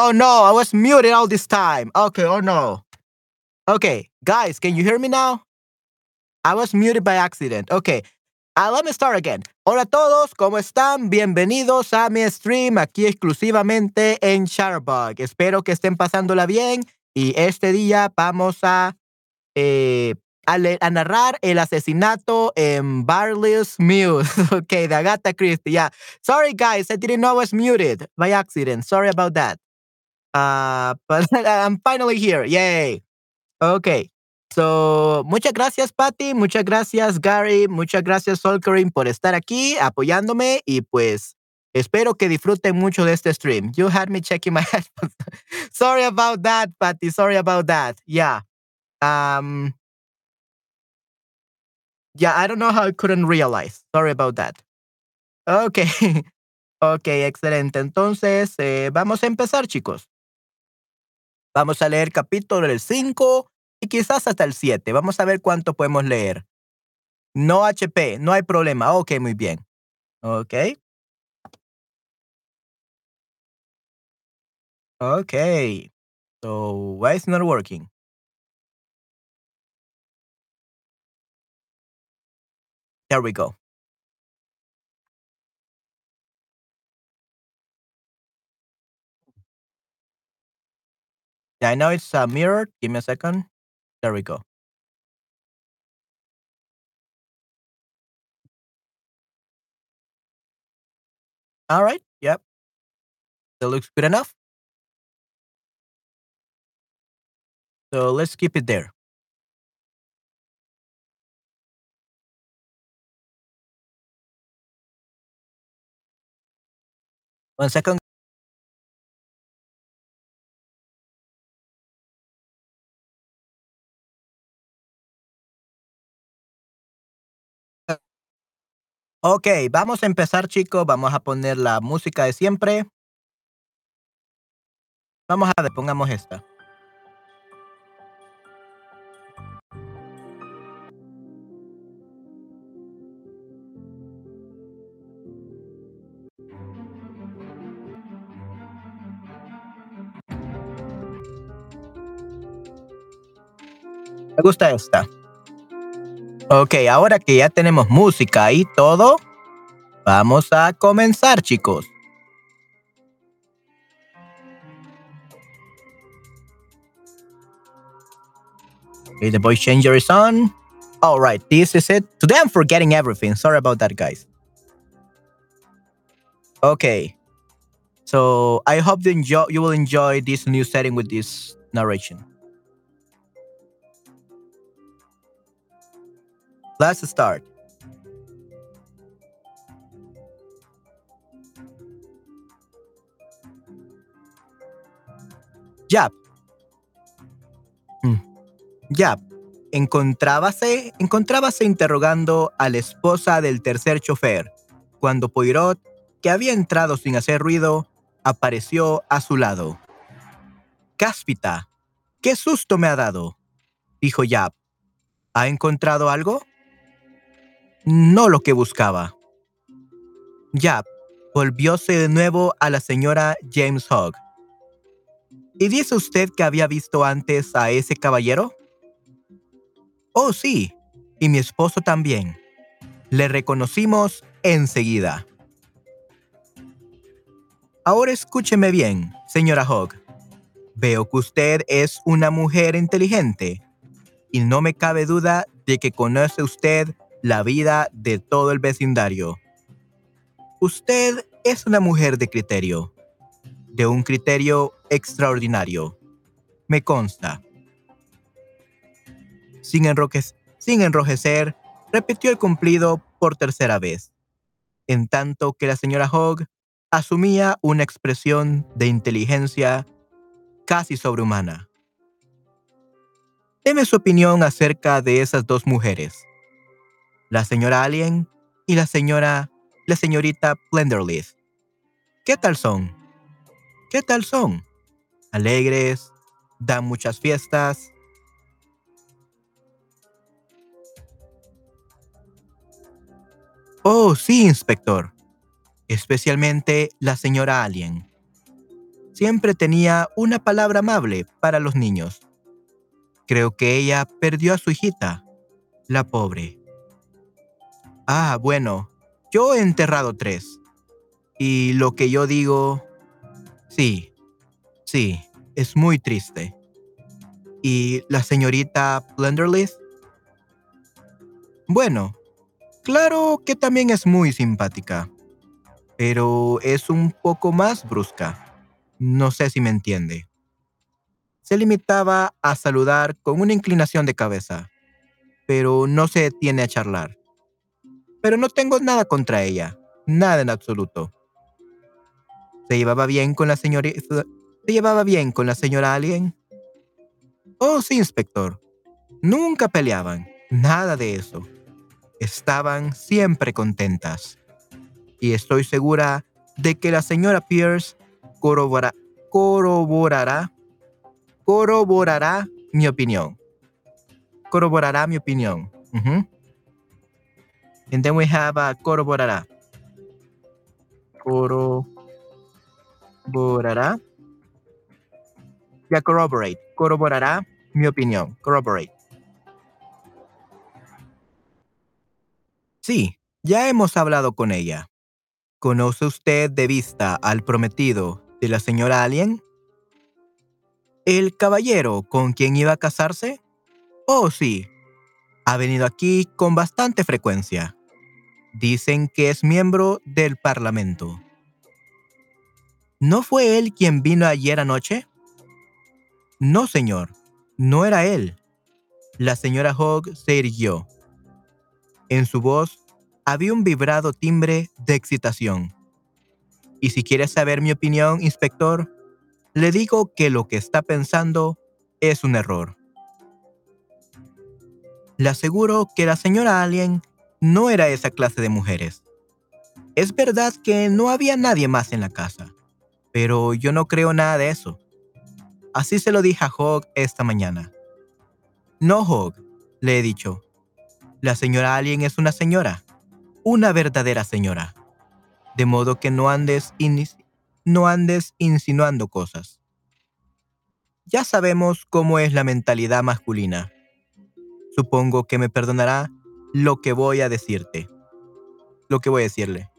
Oh no, I was muted all this time. Okay, oh no. Okay, guys, can you hear me now? I was muted by accident. Okay, uh, let me start again. Hola a todos, ¿cómo están? Bienvenidos a mi stream aquí exclusivamente en Shutterbug. Espero que estén pasándola bien y este día vamos a, eh, a, narrar el asesinato en Barley's Muse. okay, de Agatha Christie. Yeah. Sorry, guys, I didn't know I was muted by accident. Sorry about that. Uh, but I'm finally here. Yay. Okay. So, muchas gracias, Patty. Muchas gracias, Gary. Muchas gracias, Solkering, por estar aquí apoyándome. Y pues, espero que disfruten mucho de este stream. You had me checking my headphones. Sorry about that, Patty. Sorry about that. Yeah. Um, yeah, I don't know how I couldn't realize. Sorry about that. Okay. ok, excelente. Entonces, eh, vamos a empezar, chicos. Vamos a leer capítulo del 5 y quizás hasta el 7. Vamos a ver cuánto podemos leer. No HP, no hay problema. Ok, muy bien. Ok. Ok. So, why is not working? There we go. Yeah, I know it's uh, mirrored. Give me a second. There we go. All right. Yep. That looks good enough. So let's keep it there. One second. Ok, vamos a empezar, chicos. Vamos a poner la música de siempre. Vamos a ver, esta. Me gusta esta. Ok, ahora que ya tenemos música y todo, vamos a comenzar, chicos. Okay, the voice changer is on. All right, this is it. Today I'm forgetting everything. Sorry about that, guys. Okay. So I hope you enjoy you will enjoy this new setting with this narration. Let's start. Yap. Mm. Yap. Encontrábase, encontrábase interrogando a la esposa del tercer chofer, cuando Poirot, que había entrado sin hacer ruido, apareció a su lado. Cáspita, qué susto me ha dado, dijo Yap. ¿Ha encontrado algo? No lo que buscaba. Ya, volvióse de nuevo a la señora James Hogg. ¿Y dice usted que había visto antes a ese caballero? Oh, sí, y mi esposo también. Le reconocimos enseguida. Ahora escúcheme bien, señora Hogg. Veo que usted es una mujer inteligente, y no me cabe duda de que conoce usted la vida de todo el vecindario. Usted es una mujer de criterio, de un criterio extraordinario. Me consta. Sin, sin enrojecer, repitió el cumplido por tercera vez, en tanto que la señora Hogg asumía una expresión de inteligencia casi sobrehumana. Deme su opinión acerca de esas dos mujeres la señora Alien y la señora, la señorita Blenderleaf. ¿Qué tal son? ¿Qué tal son? Alegres, dan muchas fiestas. Oh, sí, inspector. Especialmente la señora Alien. siempre tenía una palabra amable para los niños. Creo que ella perdió a su hijita, la pobre. Ah, bueno, yo he enterrado tres. Y lo que yo digo, sí, sí, es muy triste. ¿Y la señorita Blenderleaf? Bueno, claro que también es muy simpática, pero es un poco más brusca. No sé si me entiende. Se limitaba a saludar con una inclinación de cabeza, pero no se detiene a charlar. Pero no tengo nada contra ella, nada en absoluto. Se llevaba bien con la señorita. ¿Se llevaba bien con la señora Alien? Oh, sí, inspector. Nunca peleaban, nada de eso estaban siempre contentas. Y estoy segura de que la señora Pierce corroborará, corroborará, corroborará mi opinión. Corroborará mi opinión. Uh And then we have a corroborará. Corroborará. Ya corroborate. Corroborará mi opinión. Corroborate. Sí, ya hemos hablado con ella. ¿Conoce usted de vista al prometido de la señora Alien? ¿El caballero con quien iba a casarse? Oh, sí. Ha venido aquí con bastante frecuencia. Dicen que es miembro del Parlamento. ¿No fue él quien vino ayer anoche? No, señor. No era él. La señora Hogg se irguió. En su voz había un vibrado timbre de excitación. Y si quiere saber mi opinión, inspector, le digo que lo que está pensando es un error. Le aseguro que la señora Alien no era esa clase de mujeres. Es verdad que no había nadie más en la casa, pero yo no creo nada de eso. Así se lo dije a Hogg esta mañana. No, Hogg, le he dicho. La señora Alien es una señora, una verdadera señora. De modo que no andes, no andes insinuando cosas. Ya sabemos cómo es la mentalidad masculina. Supongo que me perdonará lo que voy a decirte. Lo que voy a decirle.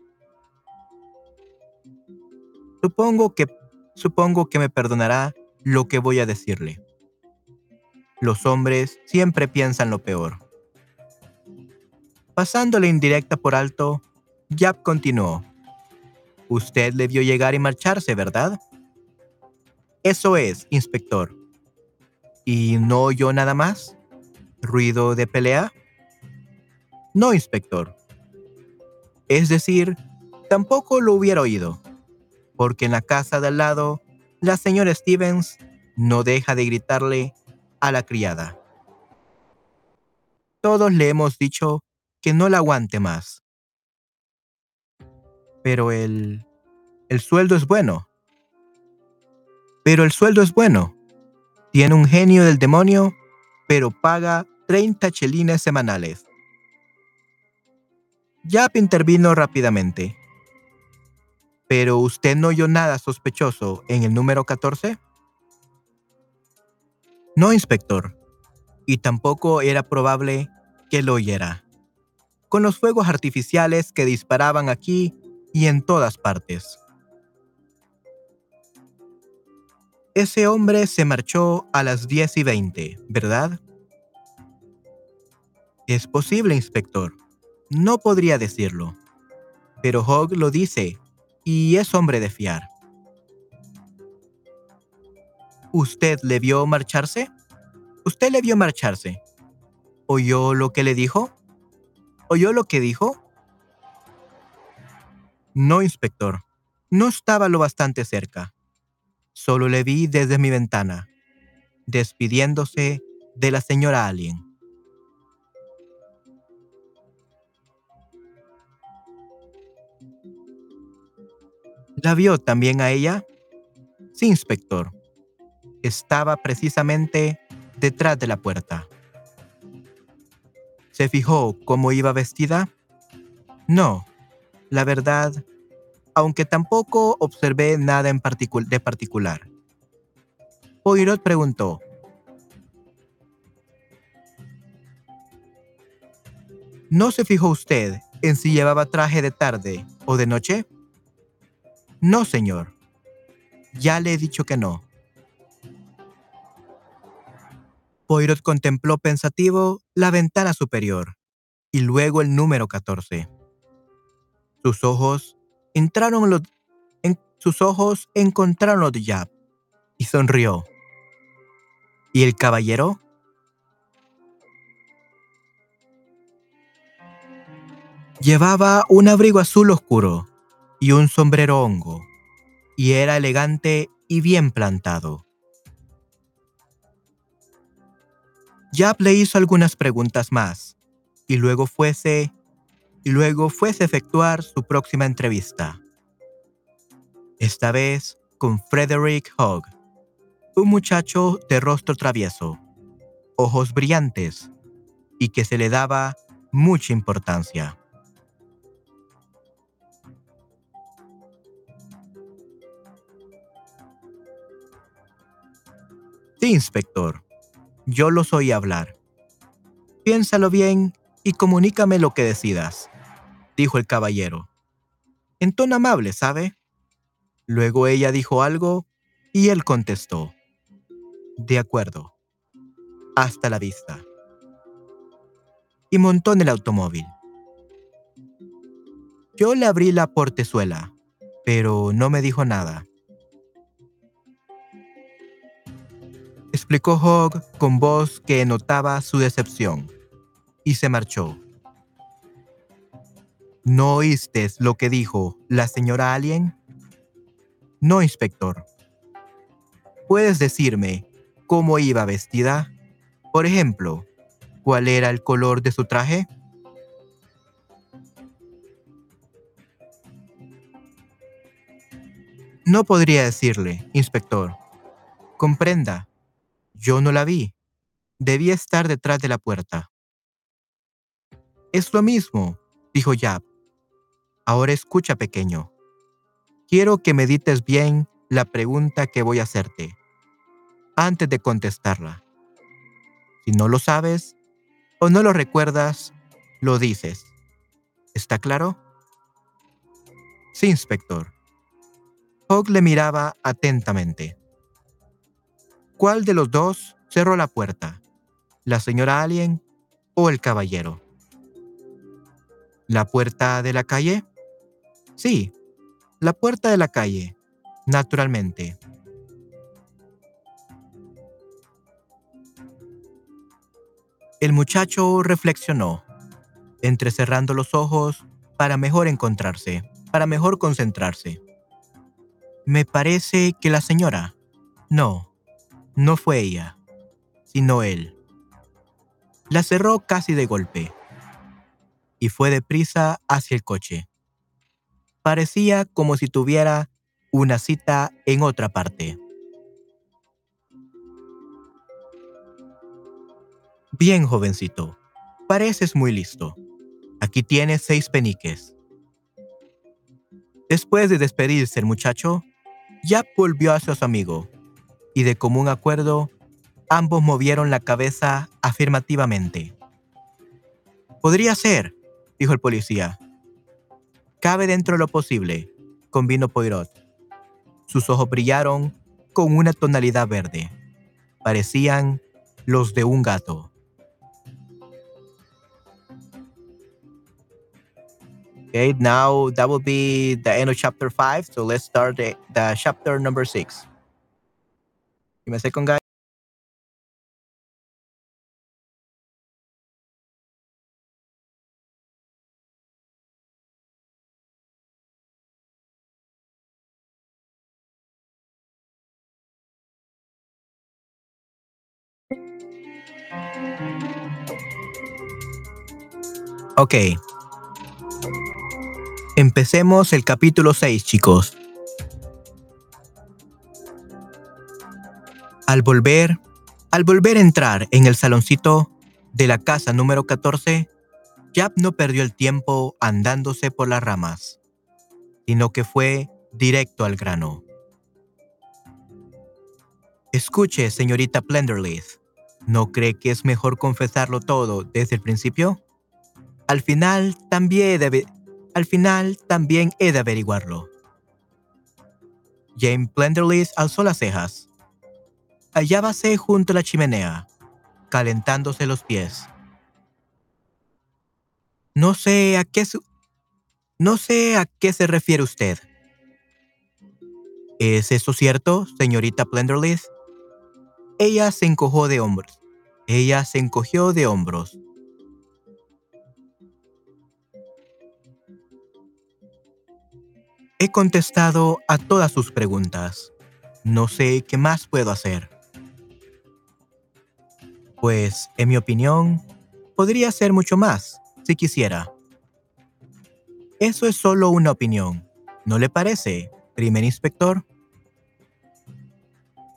Supongo que supongo que me perdonará lo que voy a decirle. Los hombres siempre piensan lo peor. Pasando la indirecta por alto, Yap continuó. Usted le vio llegar y marcharse, ¿verdad? Eso es, inspector. ¿Y no oyó nada más? ¿Ruido de pelea? No, inspector. Es decir, tampoco lo hubiera oído, porque en la casa de al lado, la señora Stevens no deja de gritarle a la criada. Todos le hemos dicho que no la aguante más. Pero el... el sueldo es bueno. Pero el sueldo es bueno. Tiene un genio del demonio, pero paga 30 chelines semanales. Yap intervino rápidamente. ¿Pero usted no oyó nada sospechoso en el número 14? No, inspector. Y tampoco era probable que lo oyera con los fuegos artificiales que disparaban aquí y en todas partes. Ese hombre se marchó a las 10 y 20, ¿verdad? Es posible, inspector. No podría decirlo. Pero Hogg lo dice, y es hombre de fiar. ¿Usted le vio marcharse? ¿Usted le vio marcharse? ¿Oyó lo que le dijo? ¿Oyó lo que dijo? No, inspector. No estaba lo bastante cerca. Solo le vi desde mi ventana, despidiéndose de la señora Alien. ¿La vio también a ella? Sí, inspector. Estaba precisamente detrás de la puerta. ¿Se fijó cómo iba vestida? No, la verdad, aunque tampoco observé nada de particular. Poirot preguntó, ¿No se fijó usted en si llevaba traje de tarde o de noche? No, señor. Ya le he dicho que no. Poirot contempló pensativo la ventana superior y luego el número 14. Sus ojos entraron en, sus ojos encontraron los de y sonrió. ¿Y el caballero? Llevaba un abrigo azul oscuro y un sombrero hongo, y era elegante y bien plantado. Yap le hizo algunas preguntas más, y luego fuese y luego fuese a efectuar su próxima entrevista. Esta vez con Frederick Hogg, un muchacho de rostro travieso, ojos brillantes y que se le daba mucha importancia. Sí, inspector. Yo los oí hablar. Piénsalo bien y comunícame lo que decidas, dijo el caballero. En tono amable, ¿sabe? Luego ella dijo algo y él contestó. De acuerdo. Hasta la vista. Y montó en el automóvil. Yo le abrí la portezuela, pero no me dijo nada. Explicó Hogg con voz que notaba su decepción, y se marchó. ¿No oíste lo que dijo la señora Alien? No, inspector. ¿Puedes decirme cómo iba vestida? Por ejemplo, ¿cuál era el color de su traje? No podría decirle, inspector. Comprenda, yo no la vi. Debía estar detrás de la puerta. Es lo mismo, dijo Yap. Ahora escucha, pequeño. Quiero que medites bien la pregunta que voy a hacerte, antes de contestarla. Si no lo sabes o no lo recuerdas, lo dices. ¿Está claro? Sí, inspector. Hogg le miraba atentamente. ¿Cuál de los dos cerró la puerta? ¿La señora Alien o el caballero? ¿La puerta de la calle? Sí, la puerta de la calle, naturalmente. El muchacho reflexionó, entrecerrando los ojos para mejor encontrarse, para mejor concentrarse. Me parece que la señora. No, no fue ella, sino él. La cerró casi de golpe y fue deprisa hacia el coche. Parecía como si tuviera una cita en otra parte. Bien, jovencito, pareces muy listo. Aquí tienes seis peniques. Después de despedirse el muchacho, ya volvió hacia su amigo y de común acuerdo, ambos movieron la cabeza afirmativamente. Podría ser, dijo el policía. Cabe dentro de lo posible, convino Poirot. Sus ojos brillaron con una tonalidad verde. Parecían los de un gato. Okay, now that will be the end of chapter 5. So let's start the, the chapter number 6. Me sé con Ok. Empecemos el capítulo 6, chicos. Al volver, al volver a entrar en el saloncito de la casa número 14, Jap no perdió el tiempo andándose por las ramas. sino que fue directo al grano. Escuche, señorita Plenderleaf, ¿no cree que es mejor confesarlo todo desde el principio? Al final también al final también he de averiguarlo. Jane Plenderleaf alzó las cejas. Hallábase junto a la chimenea, calentándose los pies. No sé a qué no sé a qué se refiere usted. ¿Es eso cierto, señorita Plenderleaf? Ella se encojó de hombros. Ella se encogió de hombros. He contestado a todas sus preguntas. No sé qué más puedo hacer. Pues, en mi opinión, podría hacer mucho más, si quisiera. Eso es solo una opinión. ¿No le parece, primer inspector?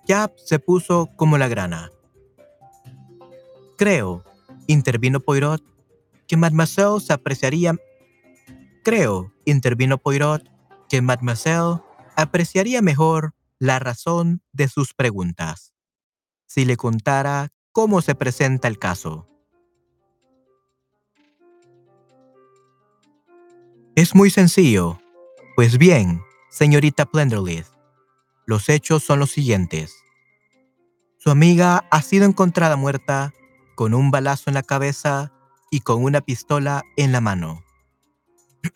Jap se puso como la grana. Creo, intervino Poirot, que Mademoiselle se apreciaría. Creo, intervino Poirot, que Mademoiselle apreciaría mejor la razón de sus preguntas si le contara cómo se presenta el caso. Es muy sencillo. Pues bien, señorita Plenderleaf, los hechos son los siguientes. Su amiga ha sido encontrada muerta con un balazo en la cabeza y con una pistola en la mano.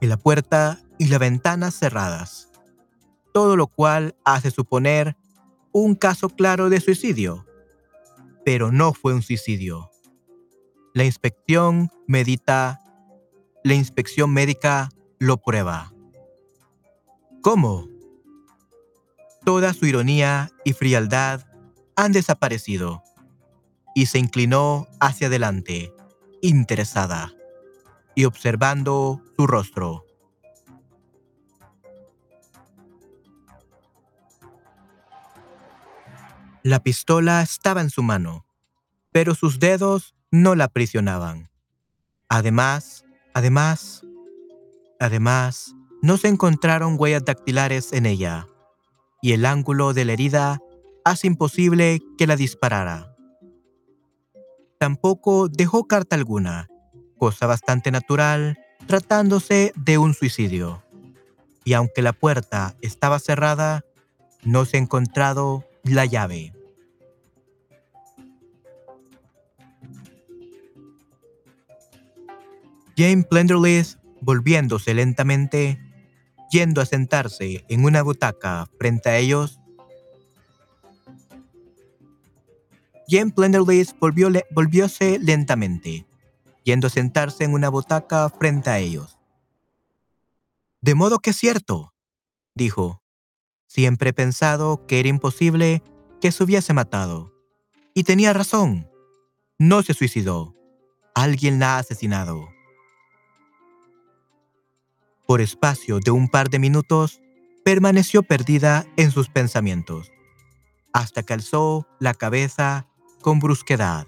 y la puerta y la ventana cerradas, todo lo cual hace suponer un caso claro de suicidio, pero no fue un suicidio. La inspección medita, la inspección médica lo prueba. ¿Cómo? Toda su ironía y frialdad han desaparecido y se inclinó hacia adelante, interesada y observando su rostro. La pistola estaba en su mano, pero sus dedos no la aprisionaban. Además, además, además, no se encontraron huellas dactilares en ella, y el ángulo de la herida hace imposible que la disparara. Tampoco dejó carta alguna, cosa bastante natural tratándose de un suicidio. Y aunque la puerta estaba cerrada, no se ha encontrado la llave. Jane Plenderleaf, volviéndose lentamente, yendo a sentarse en una butaca frente a ellos, Jane Plenderleaf volvió, volvióse lentamente, yendo a sentarse en una butaca frente a ellos. De modo que es cierto, dijo. Siempre he pensado que era imposible que se hubiese matado. Y tenía razón. No se suicidó. Alguien la ha asesinado. Por espacio de un par de minutos, permaneció perdida en sus pensamientos, hasta que alzó la cabeza con brusquedad.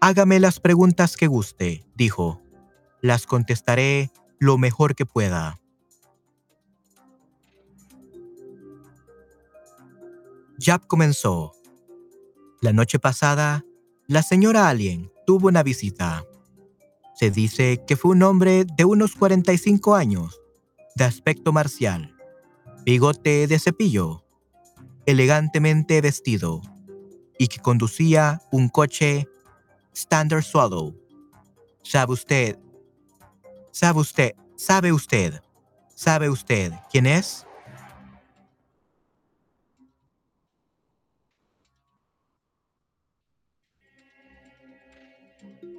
Hágame las preguntas que guste, dijo. Las contestaré lo mejor que pueda. Jap comenzó. La noche pasada, la señora Alien tuvo una visita. Se dice que fue un hombre de unos 45 años, de aspecto marcial, bigote de cepillo, elegantemente vestido, y que conducía un coche Standard Swallow. ¿Sabe usted? ¿Sabe usted? ¿Sabe usted? ¿Sabe usted quién es?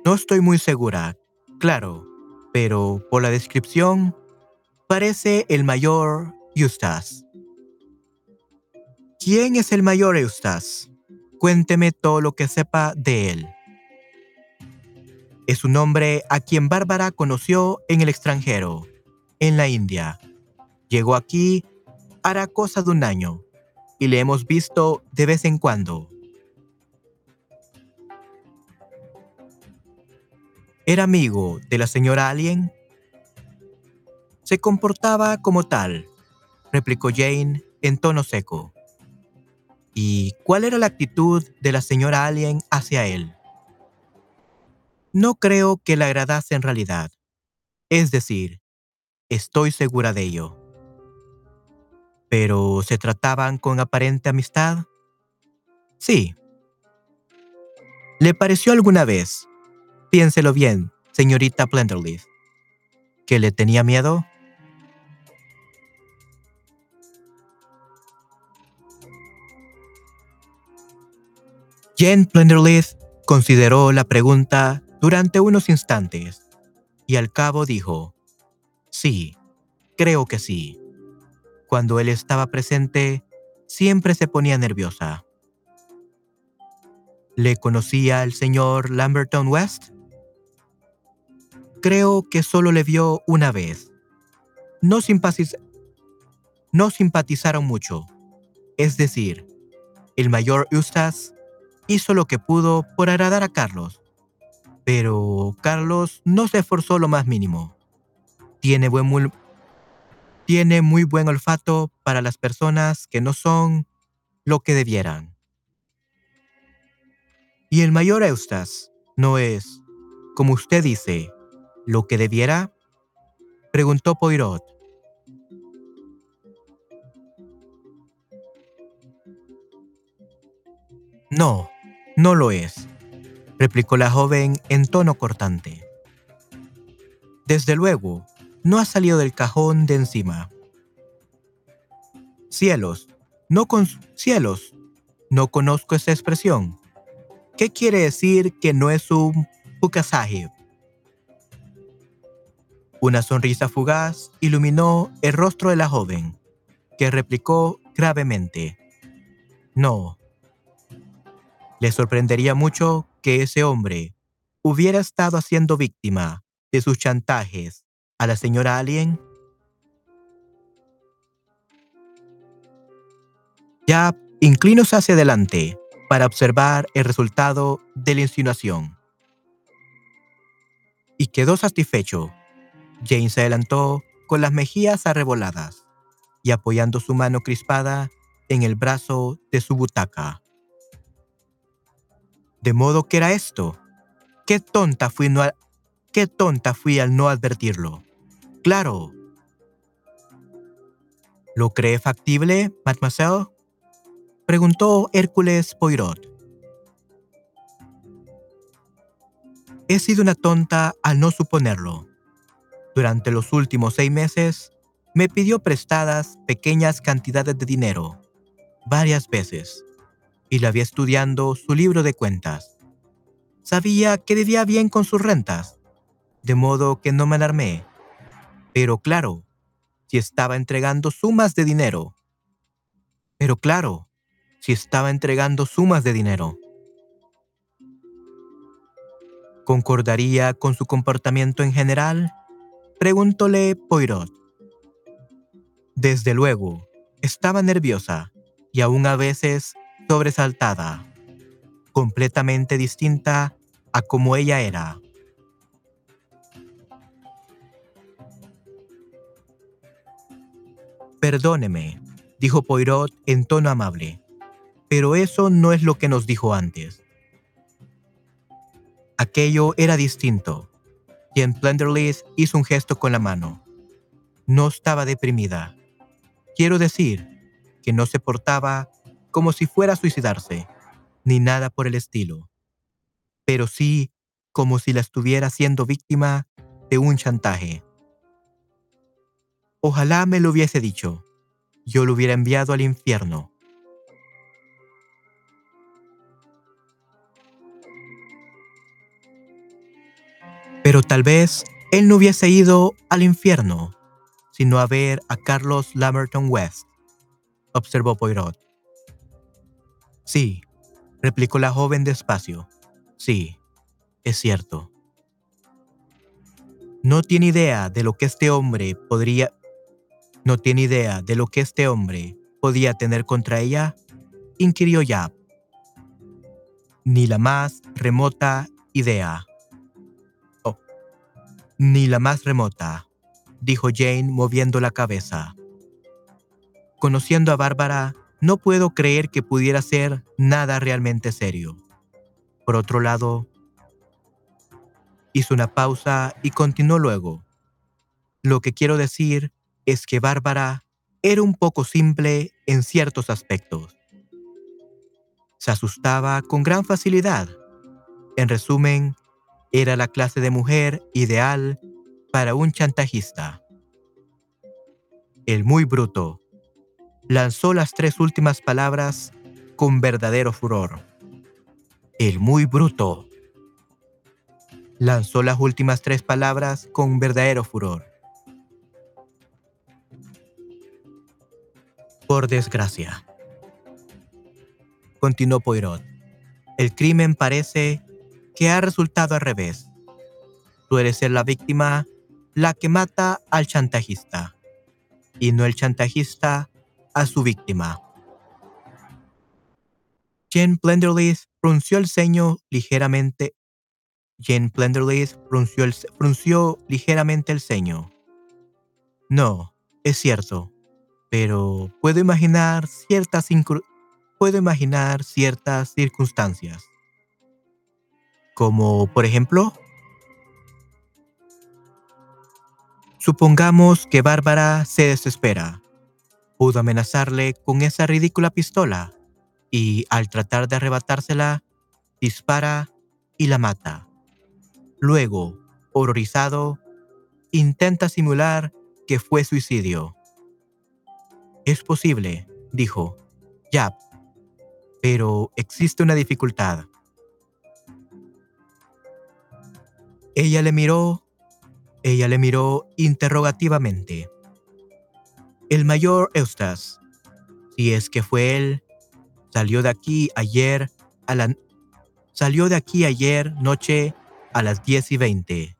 No estoy muy segura, claro, pero por la descripción parece el mayor Eustace. ¿Quién es el mayor Eustace? Cuénteme todo lo que sepa de él. Es un hombre a quien Bárbara conoció en el extranjero, en la India. Llegó aquí hará cosa de un año y le hemos visto de vez en cuando. ¿Era amigo de la señora Alien? Se comportaba como tal, replicó Jane en tono seco. ¿Y cuál era la actitud de la señora Alien hacia él? No creo que le agradase en realidad. Es decir, estoy segura de ello. ¿Pero se trataban con aparente amistad? Sí. ¿Le pareció alguna vez, piénselo bien, señorita Plenderleaf, que le tenía miedo? Jane Plenderleaf consideró la pregunta durante unos instantes y al cabo dijo, sí, creo que sí. Cuando él estaba presente, siempre se ponía nerviosa. ¿Le conocía al señor Lamberton West? Creo que solo le vio una vez. No, no simpatizaron mucho. Es decir, el mayor Eustace hizo lo que pudo por agradar a Carlos. Pero Carlos no se esforzó lo más mínimo. Tiene, buen tiene muy buen olfato para las personas que no son lo que debieran. Y el mayor Eustace no es, como usted dice, lo que debiera? Preguntó Poirot. No, no lo es, replicó la joven en tono cortante. Desde luego, no ha salido del cajón de encima. Cielos, no con cielos, no conozco esa expresión. ¿Qué quiere decir que no es un Pukasahib? Una sonrisa fugaz iluminó el rostro de la joven, que replicó gravemente, No, le sorprendería mucho que ese hombre hubiera estado haciendo víctima de sus chantajes a la señora Alien. Ya inclinóse hacia adelante para observar el resultado de la insinuación. Y quedó satisfecho. Jane se adelantó con las mejillas arreboladas y apoyando su mano crispada en el brazo de su butaca. De modo que era esto. Qué tonta fui, no qué tonta fui al no advertirlo. Claro. ¿Lo cree factible, mademoiselle? Preguntó Hércules Poirot. He sido una tonta al no suponerlo. Durante los últimos seis meses, me pidió prestadas pequeñas cantidades de dinero, varias veces y la vi estudiando su libro de cuentas. Sabía que debía bien con sus rentas, de modo que no me alarmé. Pero claro, si estaba entregando sumas de dinero. Pero claro, si estaba entregando sumas de dinero. ¿Concordaría con su comportamiento en general? Preguntóle Poirot. Desde luego, estaba nerviosa y aún a veces sobresaltada, completamente distinta a como ella era. Perdóneme, dijo Poirot en tono amable, pero eso no es lo que nos dijo antes. Aquello era distinto, y en Plenderleaf hizo un gesto con la mano. No estaba deprimida. Quiero decir que no se portaba como si fuera a suicidarse, ni nada por el estilo, pero sí como si la estuviera siendo víctima de un chantaje. Ojalá me lo hubiese dicho, yo lo hubiera enviado al infierno. Pero tal vez él no hubiese ido al infierno, sino a ver a Carlos Lamberton West, observó Poirot. Sí, replicó la joven despacio. Sí, es cierto. No tiene idea de lo que este hombre podría... ¿No tiene idea de lo que este hombre podía tener contra ella? inquirió Yap. Ni la más remota idea. Ni la más remota, dijo Jane moviendo la cabeza. Conociendo a Bárbara, no puedo creer que pudiera ser nada realmente serio. Por otro lado, hizo una pausa y continuó luego. Lo que quiero decir es que Bárbara era un poco simple en ciertos aspectos. Se asustaba con gran facilidad. En resumen, era la clase de mujer ideal para un chantajista. El muy bruto lanzó las tres últimas palabras con verdadero furor. El muy bruto lanzó las últimas tres palabras con verdadero furor. Por desgracia. Continuó Poirot. El crimen parece que ha resultado al revés. Suele ser la víctima la que mata al chantajista y no el chantajista a su víctima. Jane Plenderleith frunció el ceño ligeramente. Jane Plenderleith frunció, frunció ligeramente el ceño. No, es cierto pero puedo imaginar ciertas, puedo imaginar ciertas circunstancias. Como, por ejemplo, supongamos que Bárbara se desespera. Pudo amenazarle con esa ridícula pistola y al tratar de arrebatársela, dispara y la mata. Luego, horrorizado, intenta simular que fue suicidio es posible, dijo Yap, pero existe una dificultad. Ella le miró, ella le miró interrogativamente. El mayor Eustace, si es que fue él, salió de aquí ayer a la salió de aquí ayer noche a las 10 y 20,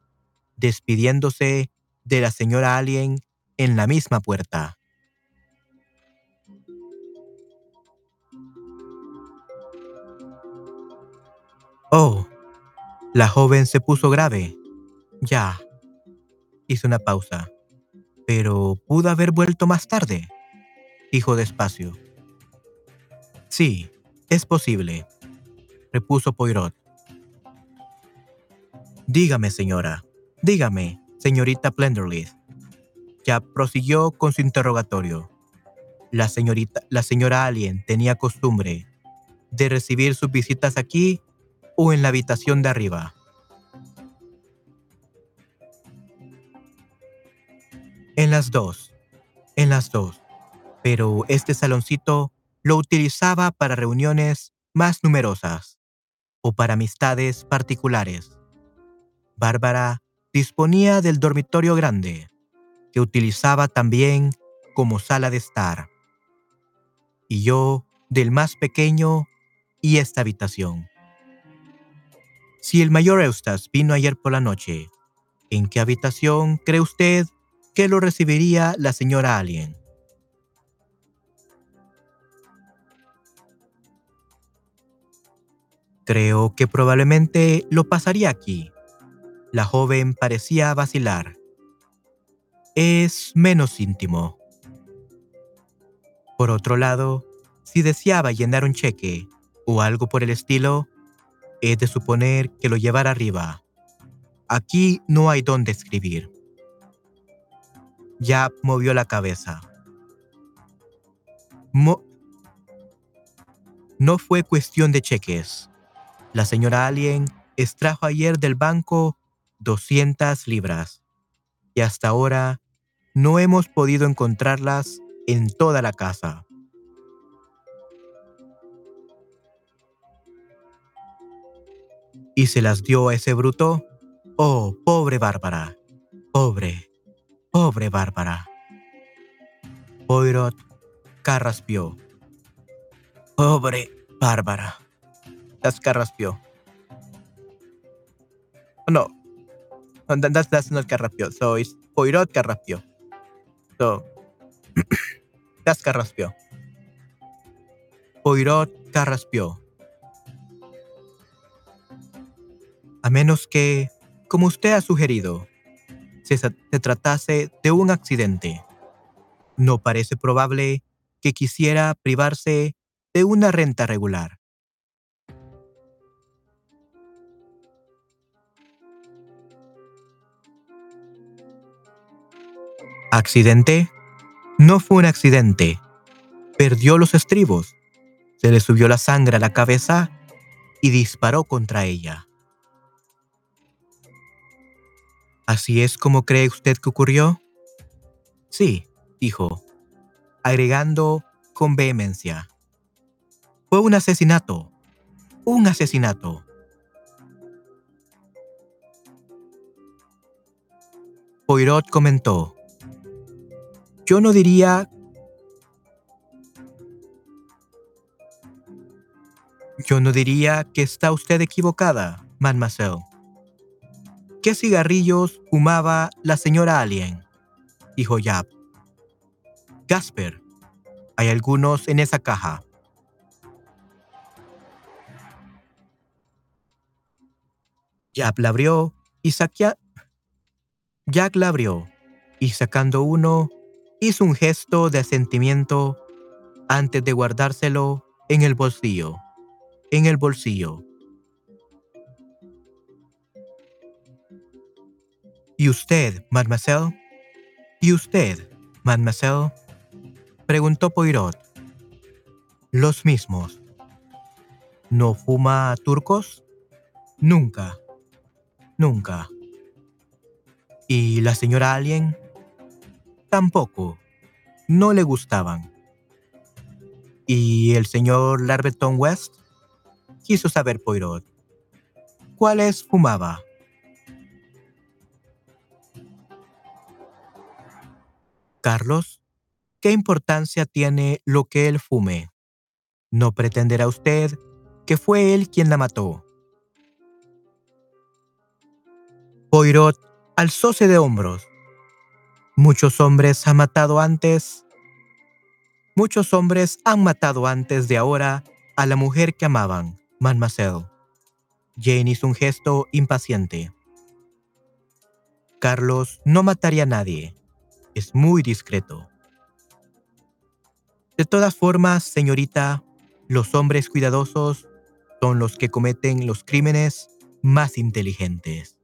despidiéndose de la señora Alien en la misma puerta. Oh, la joven se puso grave. Ya. Hizo una pausa. Pero pudo haber vuelto más tarde, dijo despacio. Sí, es posible, repuso Poirot. Dígame, señora, dígame, señorita Plenderleith. Ya prosiguió con su interrogatorio. La señorita, la señora Alien tenía costumbre de recibir sus visitas aquí o en la habitación de arriba. En las dos, en las dos, pero este saloncito lo utilizaba para reuniones más numerosas o para amistades particulares. Bárbara disponía del dormitorio grande, que utilizaba también como sala de estar, y yo del más pequeño y esta habitación. Si el mayor Eustace vino ayer por la noche, ¿en qué habitación cree usted que lo recibiría la señora Alien? Creo que probablemente lo pasaría aquí. La joven parecía vacilar. Es menos íntimo. Por otro lado, si deseaba llenar un cheque o algo por el estilo, es de suponer que lo llevará arriba. Aquí no hay dónde escribir. Ya movió la cabeza. no fue cuestión de cheques. La señora Alien extrajo ayer del banco 200 libras y hasta ahora no hemos podido encontrarlas en toda la casa. Y se las dio a ese bruto? Oh, pobre Bárbara, pobre, pobre Bárbara. Poirot carraspió. Pobre Bárbara. Las carraspió. No, that's, that's not carraspió. So it's Poirot carraspió. So, that's carraspió. Poirot carraspió. A menos que, como usted ha sugerido, se, se tratase de un accidente. No parece probable que quisiera privarse de una renta regular. ¿Accidente? No fue un accidente. Perdió los estribos. Se le subió la sangre a la cabeza y disparó contra ella. ¿Así es como cree usted que ocurrió? Sí, dijo, agregando con vehemencia. Fue un asesinato. Un asesinato. Poirot comentó. Yo no diría... Yo no diría que está usted equivocada, mademoiselle. ¿Qué cigarrillos fumaba la señora Alien? Dijo Yap. Gasper, hay algunos en esa caja. Yap la abrió y saquea... Jack la abrió y sacando uno hizo un gesto de asentimiento antes de guardárselo en el bolsillo. En el bolsillo. ¿Y usted, mademoiselle? ¿Y usted, mademoiselle? Preguntó Poirot. Los mismos. ¿No fuma turcos? Nunca. Nunca. ¿Y la señora Alien? tampoco. No le gustaban. ¿Y el señor Larberton West? Quiso saber Poirot. ¿Cuáles fumaba? Carlos, ¿qué importancia tiene lo que él fume? No pretenderá usted que fue él quien la mató. Poirot alzóse de hombros. Muchos hombres han matado antes. Muchos hombres han matado antes de ahora a la mujer que amaban, mademoiselle. Jane hizo un gesto impaciente. Carlos no mataría a nadie. Es muy discreto. De todas formas, señorita, los hombres cuidadosos son los que cometen los crímenes más inteligentes.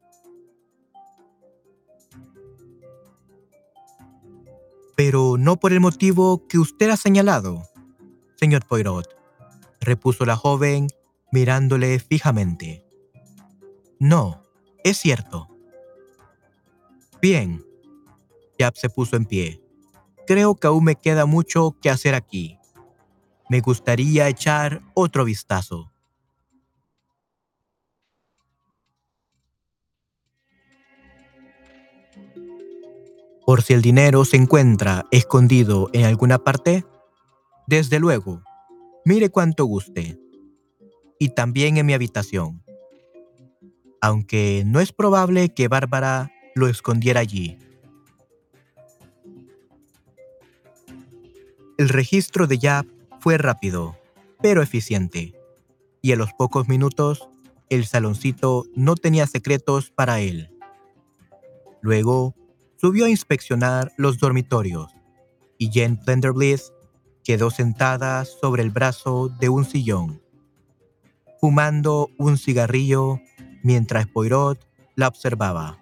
pero no por el motivo que usted ha señalado, señor Poirot, repuso la joven mirándole fijamente. No, es cierto. Bien. Yap se puso en pie. Creo que aún me queda mucho que hacer aquí. Me gustaría echar otro vistazo. Por si el dinero se encuentra escondido en alguna parte, desde luego, mire cuanto guste. Y también en mi habitación. Aunque no es probable que Bárbara lo escondiera allí. El registro de Yap fue rápido, pero eficiente, y a los pocos minutos el saloncito no tenía secretos para él. Luego subió a inspeccionar los dormitorios y Jane Plenderbliss quedó sentada sobre el brazo de un sillón, fumando un cigarrillo mientras Poirot la observaba.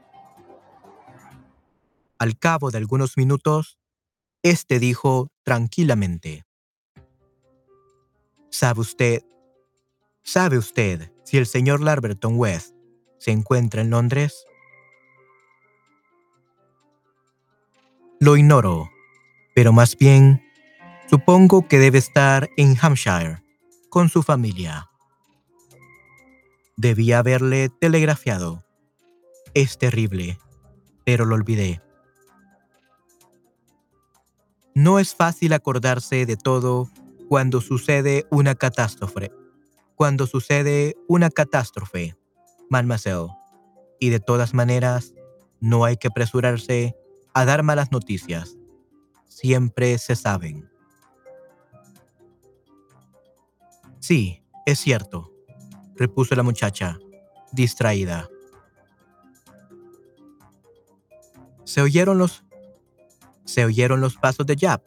Al cabo de algunos minutos, este dijo tranquilamente: ¿Sabe usted? ¿Sabe usted si el señor Larberton West se encuentra en Londres? Lo ignoro, pero más bien supongo que debe estar en Hampshire con su familia. Debía haberle telegrafiado. Es terrible, pero lo olvidé. No es fácil acordarse de todo cuando sucede una catástrofe. Cuando sucede una catástrofe, mademoiselle. Y de todas maneras, no hay que apresurarse a dar malas noticias. Siempre se saben. Sí, es cierto, repuso la muchacha, distraída. Se oyeron los se oyeron los pasos de Jab,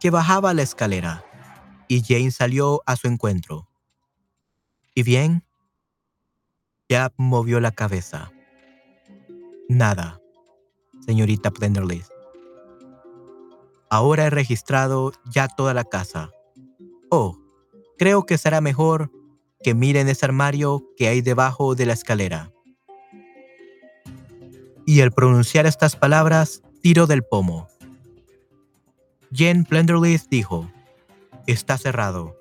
que bajaba la escalera, y Jane salió a su encuentro. ¿Y bien? Jab movió la cabeza. Nada, señorita Plenderleaf. Ahora he registrado ya toda la casa. Oh, creo que será mejor que miren ese armario que hay debajo de la escalera. Y al pronunciar estas palabras, tiró del pomo. Jen Plenderleaf dijo, está cerrado.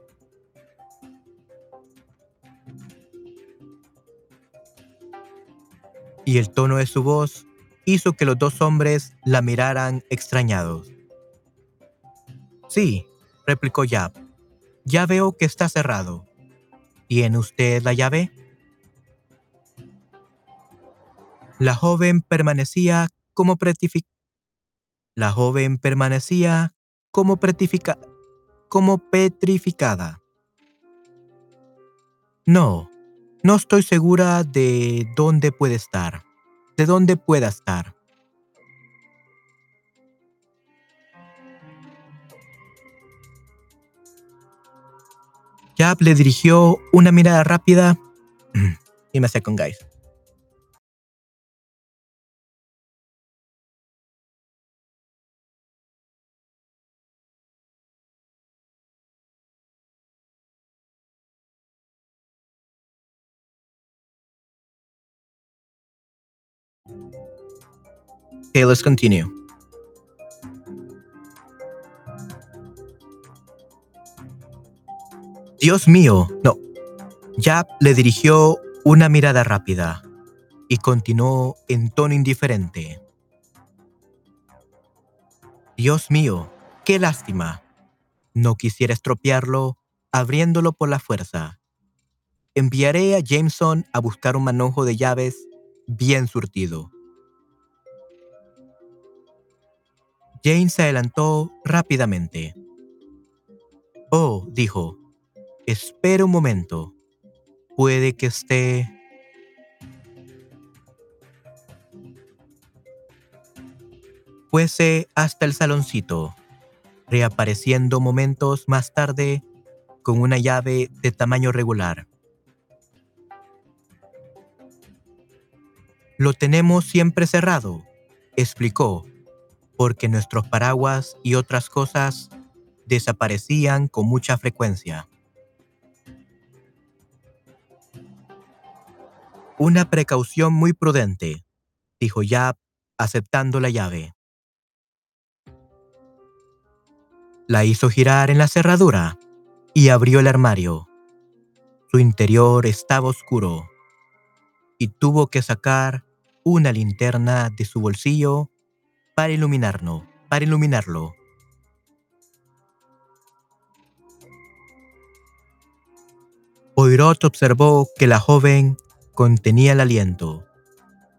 Y el tono de su voz hizo que los dos hombres la miraran extrañados. Sí, replicó Yap. Ya veo que está cerrado. ¿Tiene usted la llave? La joven permanecía como La joven permanecía como, como petrificada. No, no estoy segura de dónde puede estar, de dónde pueda estar. Jab le dirigió una mirada rápida. Give me a second, guys. Okay, let's continue. Dios mío, no. Jab le dirigió una mirada rápida y continuó en tono indiferente. Dios mío, qué lástima. No quisiera estropearlo abriéndolo por la fuerza. Enviaré a Jameson a buscar un manojo de llaves bien surtido. Jane se adelantó rápidamente. Oh, dijo, Espera un momento. Puede que esté... Fuese hasta el saloncito, reapareciendo momentos más tarde con una llave de tamaño regular. Lo tenemos siempre cerrado, explicó, porque nuestros paraguas y otras cosas desaparecían con mucha frecuencia. Una precaución muy prudente, dijo Yap, aceptando la llave. La hizo girar en la cerradura y abrió el armario. Su interior estaba oscuro y tuvo que sacar una linterna de su bolsillo para iluminarlo. Para iluminarlo. Poirot observó que la joven contenía el aliento,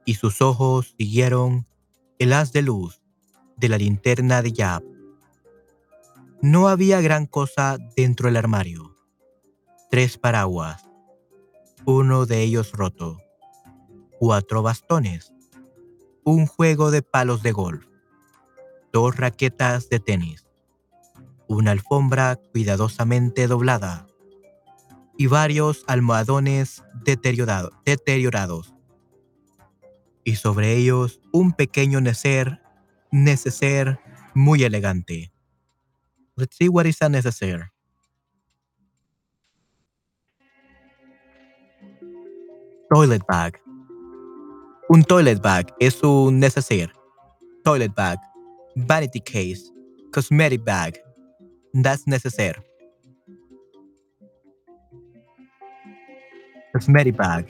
y sus ojos siguieron el haz de luz de la linterna de Yap. No había gran cosa dentro del armario. Tres paraguas, uno de ellos roto, cuatro bastones, un juego de palos de golf, dos raquetas de tenis, una alfombra cuidadosamente doblada, y varios almohadones deteriorados. Y sobre ellos un pequeño neceser, neceser muy elegante. Let's see what is a neceser. Toilet bag. Un toilet bag es un neceser. Toilet bag. Vanity case. Cosmetic bag. That's neceser. cosmetic bag.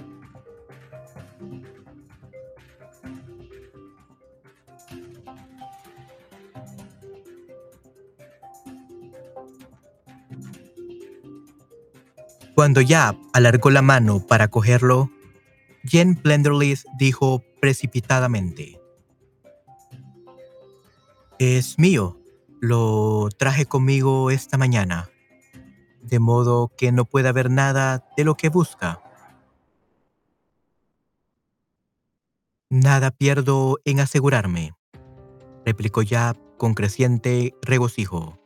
Cuando Yap alargó la mano para cogerlo, Jen Plenderleaf dijo precipitadamente: Es mío. Lo traje conmigo esta mañana, de modo que no pueda ver nada de lo que busca. Nada pierdo en asegurarme, replicó Yap con creciente regocijo.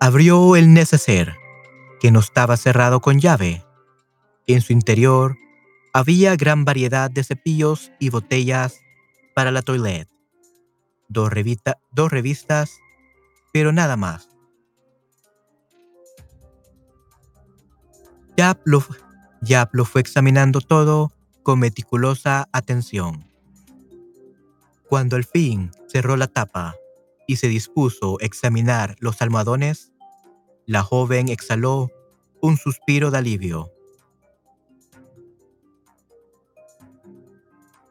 Abrió el neceser, que no estaba cerrado con llave. En su interior había gran variedad de cepillos y botellas para la toilette, dos, revistas, pero nada más. Yap lo, Yap lo fue examinando todo con meticulosa atención. Cuando al fin cerró la tapa y se dispuso a examinar los almohadones, la joven exhaló un suspiro de alivio.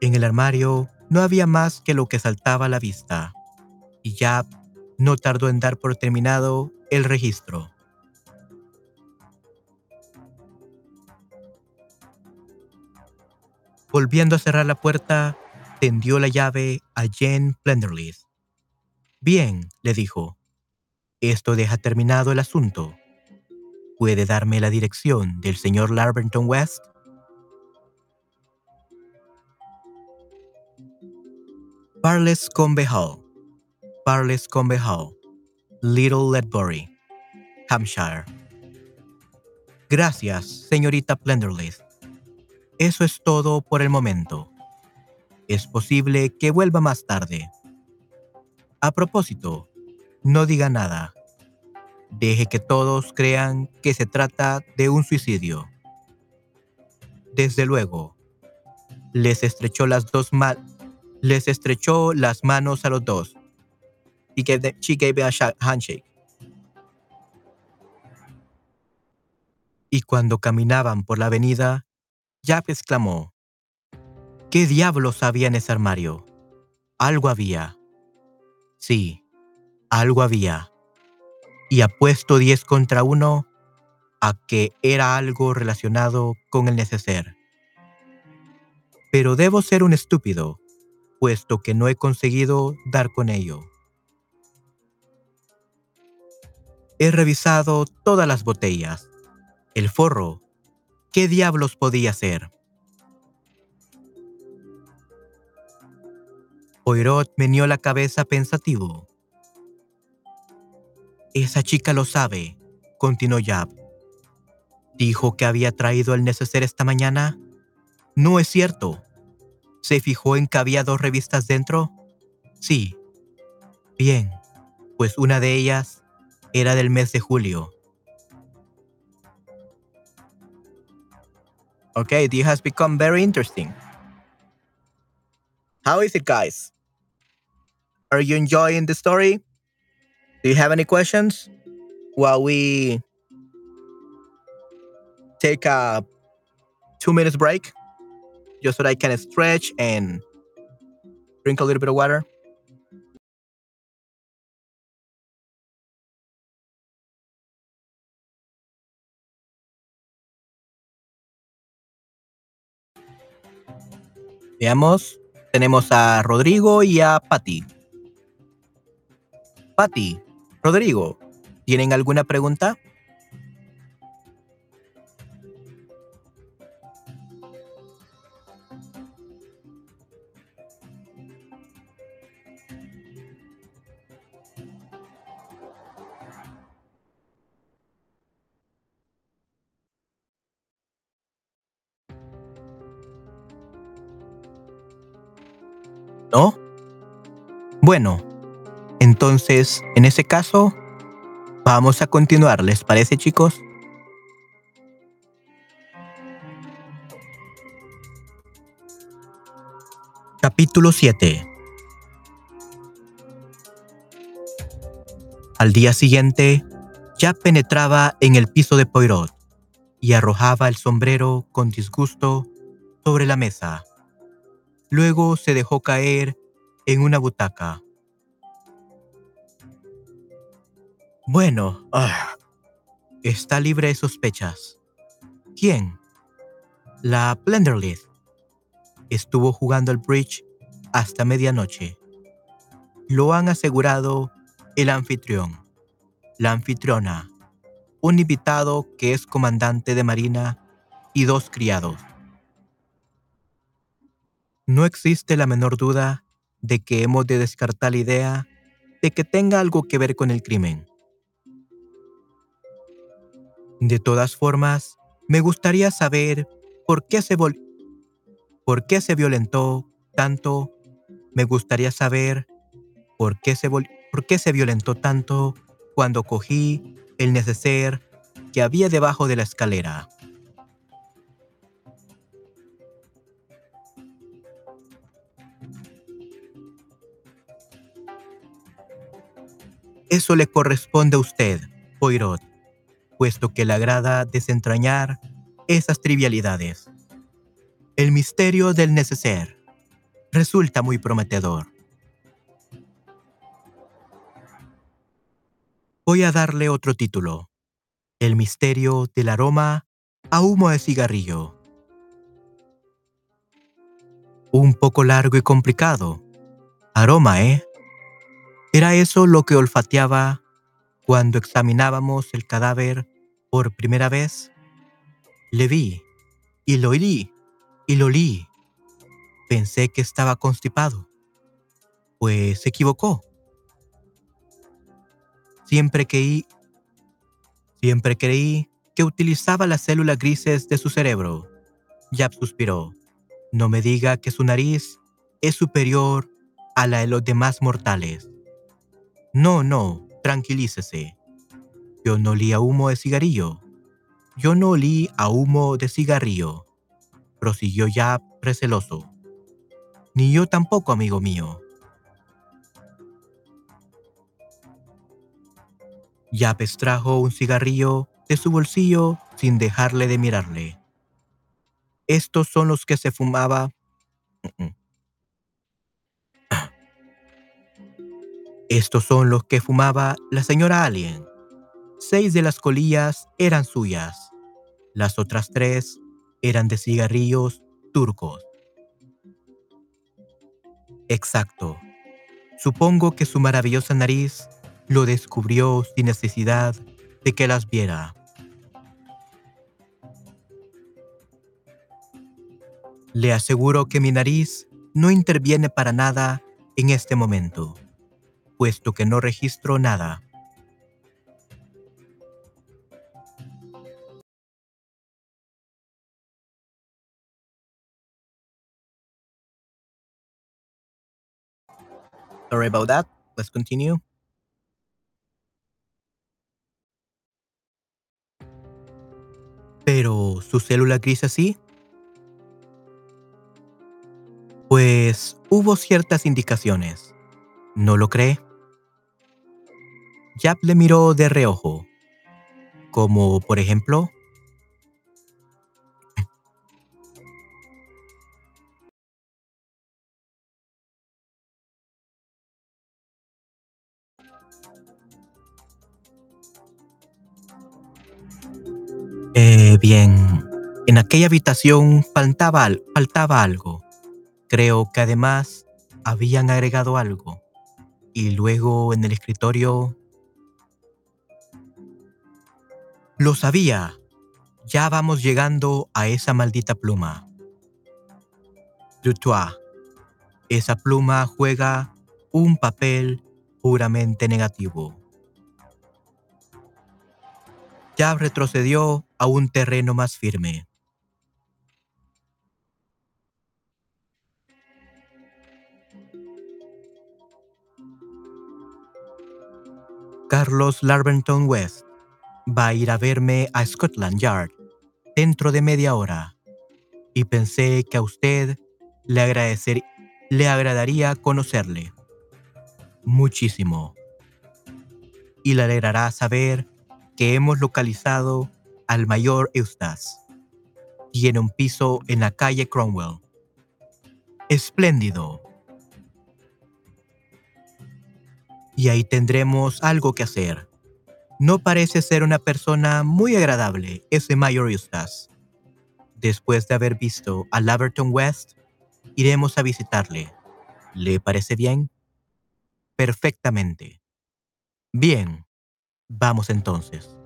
En el armario no había más que lo que saltaba a la vista, y Yap no tardó en dar por terminado el registro. Volviendo a cerrar la puerta, tendió la llave a Jane Plenderleith. Bien, le dijo, esto deja terminado el asunto. ¿Puede darme la dirección del señor Larbenton West? Hall, Barles Combe Hall, Little Ledbury, Hampshire. Gracias, señorita Plenderleith. Eso es todo por el momento. Es posible que vuelva más tarde. A propósito, no diga nada. Deje que todos crean que se trata de un suicidio. Desde luego, les estrechó las dos les estrechó las manos a los dos. y gave she gave a handshake. Y cuando caminaban por la avenida, Jack exclamó, ¿Qué diablos había en ese armario? Algo había. Sí, algo había. Y apuesto 10 contra uno a que era algo relacionado con el neceser. Pero debo ser un estúpido, puesto que no he conseguido dar con ello. He revisado todas las botellas. El forro ¿Qué diablos podía ser? Poirot meneó la cabeza pensativo. Esa chica lo sabe, continuó Yab. Dijo que había traído el neceser esta mañana. No es cierto. ¿Se fijó en que había dos revistas dentro? Sí. Bien, pues una de ellas era del mes de julio. Okay, this has become very interesting. How is it, guys? Are you enjoying the story? Do you have any questions while we take a two minutes break just so that I can stretch and drink a little bit of water? Veamos, tenemos a Rodrigo y a Patti. Patti, Rodrigo, ¿tienen alguna pregunta? Bueno, entonces, en ese caso, vamos a continuar, ¿les parece chicos? Capítulo 7 Al día siguiente, ya penetraba en el piso de Poirot y arrojaba el sombrero con disgusto sobre la mesa. Luego se dejó caer en una butaca. Bueno, ah, está libre de sospechas. ¿Quién? La Plenderleith. Estuvo jugando al bridge hasta medianoche. Lo han asegurado el anfitrión, la anfitriona, un invitado que es comandante de marina y dos criados. No existe la menor duda de que hemos de descartar la idea de que tenga algo que ver con el crimen. De todas formas, me gustaría saber por qué se, por qué se violentó tanto. Me gustaría saber por qué se, por qué se violentó tanto cuando cogí el neceser que había debajo de la escalera. Eso le corresponde a usted, Poirot, puesto que le agrada desentrañar esas trivialidades. El misterio del neceser resulta muy prometedor. Voy a darle otro título. El misterio del aroma a humo de cigarrillo. Un poco largo y complicado. Aroma, ¿eh? Era eso lo que olfateaba cuando examinábamos el cadáver por primera vez. Le vi y lo oí y lo olí. Pensé que estaba constipado. Pues se equivocó. Siempre creí, siempre creí que utilizaba las células grises de su cerebro. Yap suspiró. No me diga que su nariz es superior a la de los demás mortales. No, no, tranquilícese. Yo no olí a humo de cigarrillo. Yo no olí a humo de cigarrillo. Prosiguió ya receloso. Ni yo tampoco, amigo mío. Yap extrajo un cigarrillo de su bolsillo sin dejarle de mirarle. Estos son los que se fumaba. Estos son los que fumaba la señora Alien. Seis de las colillas eran suyas. Las otras tres eran de cigarrillos turcos. Exacto. Supongo que su maravillosa nariz lo descubrió sin necesidad de que las viera. Le aseguro que mi nariz no interviene para nada en este momento puesto que no registro nada. Sorry about that. Let's continue. Pero, ¿su célula gris así? Pues hubo ciertas indicaciones. ¿No lo cree? Yap le miró de reojo. Como, por ejemplo, Eh, bien, en aquella habitación faltaba, faltaba algo. Creo que además habían agregado algo. Y luego en el escritorio Lo sabía. Ya vamos llegando a esa maldita pluma. Dutois. Esa pluma juega un papel puramente negativo. Ya retrocedió a un terreno más firme. Carlos Larbenton West va a ir a verme a Scotland Yard dentro de media hora y pensé que a usted le, agradaría conocerle muchísimo y le alegrará saber que hemos localizado al mayor Eustace. Tiene un piso en la calle Cromwell. Espléndido. Y ahí tendremos algo que hacer. No parece ser una persona muy agradable ese Mayor Eustace. Después de haber visto a Laverton West, iremos a visitarle. ¿Le parece bien? Perfectamente. Bien, vamos entonces.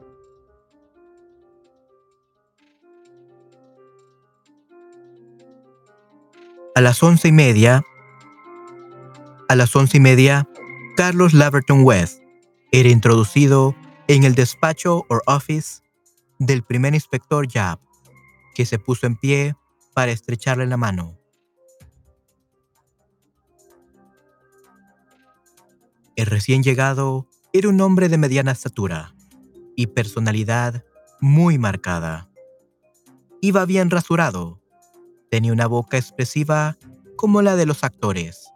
A las once y media, A las once y media, Carlos Laverton West era introducido en el despacho o office del primer inspector Yap, que se puso en pie para estrecharle la mano. El recién llegado era un hombre de mediana estatura y personalidad muy marcada. Iba bien rasurado, tenía una boca expresiva como la de los actores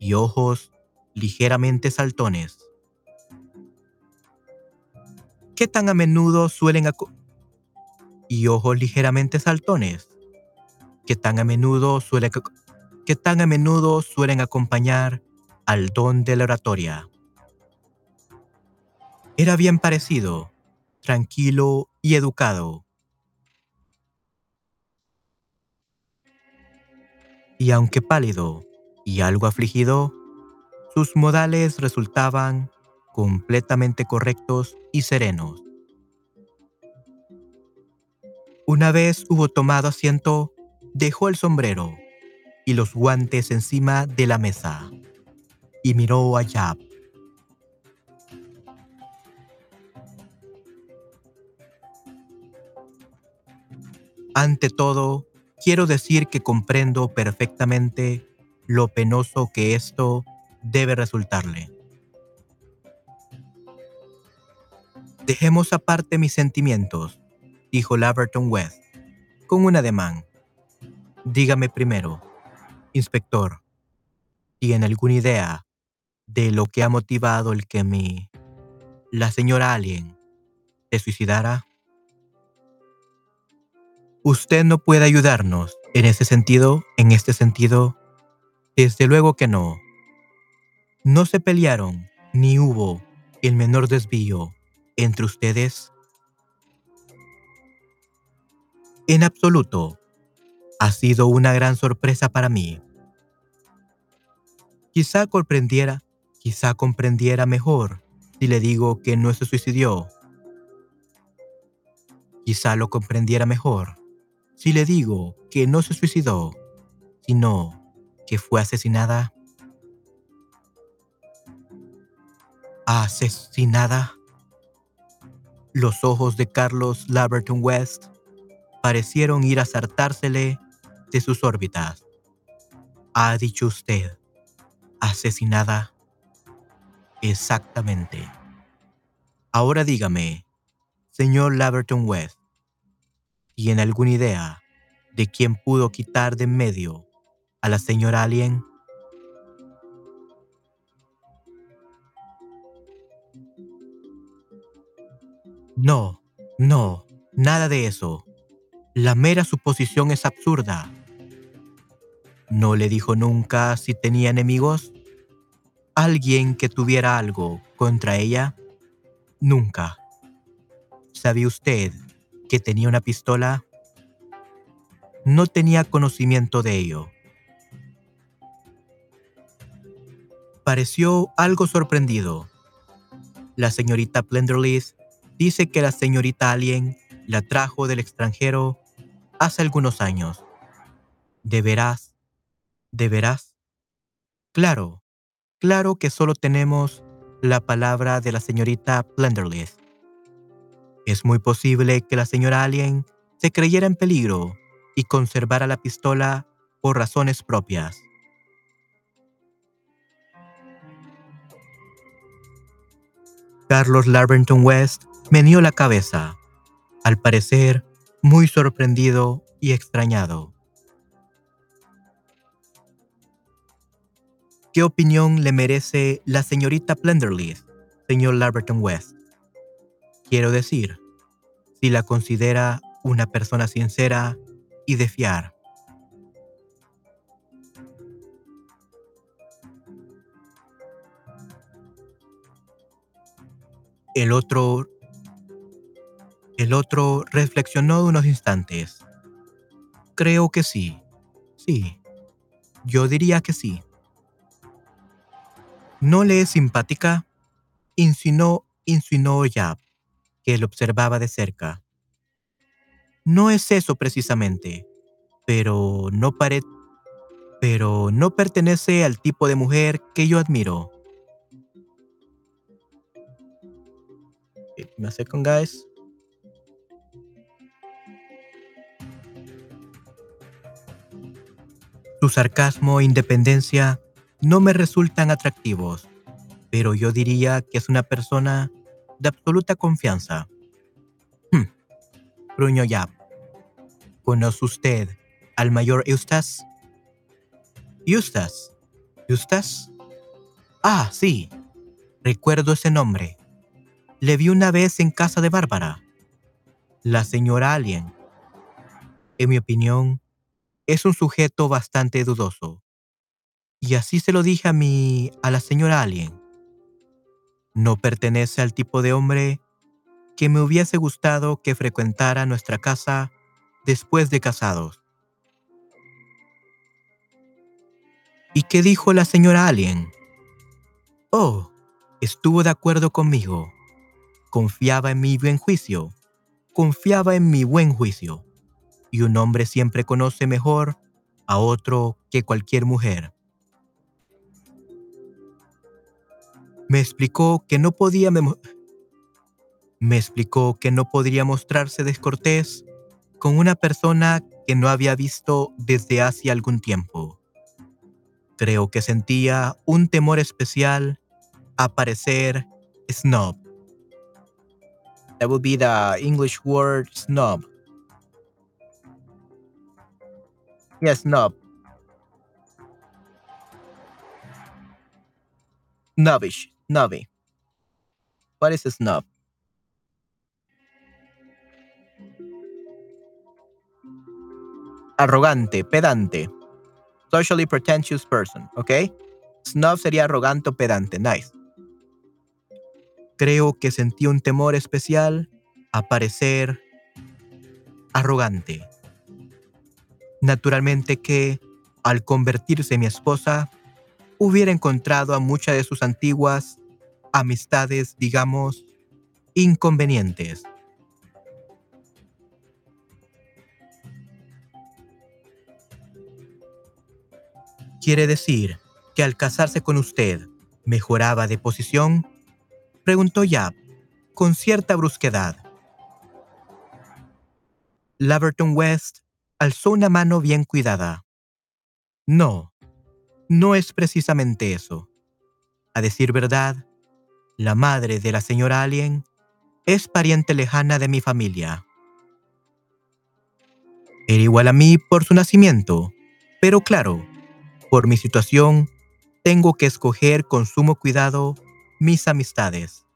y ojos ligeramente saltones. ¿Qué tan a menudo suelen y ojos ligeramente saltones? ¿Qué tan a menudo suele que tan a menudo suelen acompañar al don de la oratoria? Era bien parecido, tranquilo y educado. Y aunque pálido y algo afligido, sus modales resultaban completamente correctos y serenos. Una vez hubo tomado asiento, dejó el sombrero y los guantes encima de la mesa y miró a Yap. Ante todo, quiero decir que comprendo perfectamente lo penoso que esto debe resultarle. Dejemos aparte mis sentimientos, dijo Laverton West, con un ademán. Dígame primero, inspector, ¿tiene alguna idea de lo que ha motivado el que mi... la señora Alien se suicidara? Usted no puede ayudarnos en ese sentido, en este sentido. Desde luego que no. No se pelearon, ni hubo el menor desvío entre ustedes. En absoluto, ha sido una gran sorpresa para mí. Quizá comprendiera, quizá comprendiera mejor si le digo que no se suicidió. Quizá lo comprendiera mejor si le digo que no se suicidó, sino que fue asesinada. Asesinada. Los ojos de Carlos Laverton West parecieron ir a saltársele de sus órbitas. Ha dicho usted, asesinada. Exactamente. Ahora dígame, señor Laverton West, ¿tiene alguna idea de quién pudo quitar de en medio a la señora Alien? No, no, nada de eso. La mera suposición es absurda. ¿No le dijo nunca si tenía enemigos? ¿Alguien que tuviera algo contra ella? Nunca. ¿Sabía usted que tenía una pistola? No tenía conocimiento de ello. Pareció algo sorprendido. La señorita Plenderleaf Dice que la señorita Alien la trajo del extranjero hace algunos años. ¿De veras? ¿De veras? Claro, claro que solo tenemos la palabra de la señorita Plenderleaf. Es muy posible que la señora Alien se creyera en peligro y conservara la pistola por razones propias. Carlos Larbenton West Meneó la cabeza, al parecer muy sorprendido y extrañado. ¿Qué opinión le merece la señorita Plenderleaf, señor Larberton West? Quiero decir, si la considera una persona sincera y de fiar. El otro el otro reflexionó unos instantes. Creo que sí. Sí. Yo diría que sí. ¿No le es simpática? Insinuó, insinuó ya, que él observaba de cerca. No es eso precisamente, pero no, pero no pertenece al tipo de mujer que yo admiro. Me second, guys. Su sarcasmo e independencia no me resultan atractivos, pero yo diría que es una persona de absoluta confianza. Hmm. Bruño Yap. ¿Conoce usted al mayor Eustace? Eustace. ¿Eustace? Ah, sí. Recuerdo ese nombre. Le vi una vez en casa de Bárbara. La señora Alien. En mi opinión, es un sujeto bastante dudoso. Y así se lo dije a mi a la señora Alien. No pertenece al tipo de hombre que me hubiese gustado que frecuentara nuestra casa después de casados. ¿Y qué dijo la señora Alien? Oh, estuvo de acuerdo conmigo. Confiaba en mi buen juicio. Confiaba en mi buen juicio. Y un hombre siempre conoce mejor a otro que cualquier mujer. Me explicó que no podía me explicó que no podría mostrarse descortés con una persona que no había visto desde hace algún tiempo. Creo que sentía un temor especial a parecer snob. That would be the English word snob. Yes, snob. Snobbish, snobby. What is a snob? arrogante, pedante. Socially pretentious person, ¿ok? Snob sería arrogante o pedante, nice. Creo que sentí un temor especial a parecer arrogante. Naturalmente que, al convertirse en mi esposa, hubiera encontrado a muchas de sus antiguas amistades, digamos, inconvenientes. ¿Quiere decir que al casarse con usted mejoraba de posición? Preguntó Yap con cierta brusquedad. Laverton West alzó una mano bien cuidada. No, no es precisamente eso. A decir verdad, la madre de la señora Alien es pariente lejana de mi familia. Era igual a mí por su nacimiento, pero claro, por mi situación, tengo que escoger con sumo cuidado mis amistades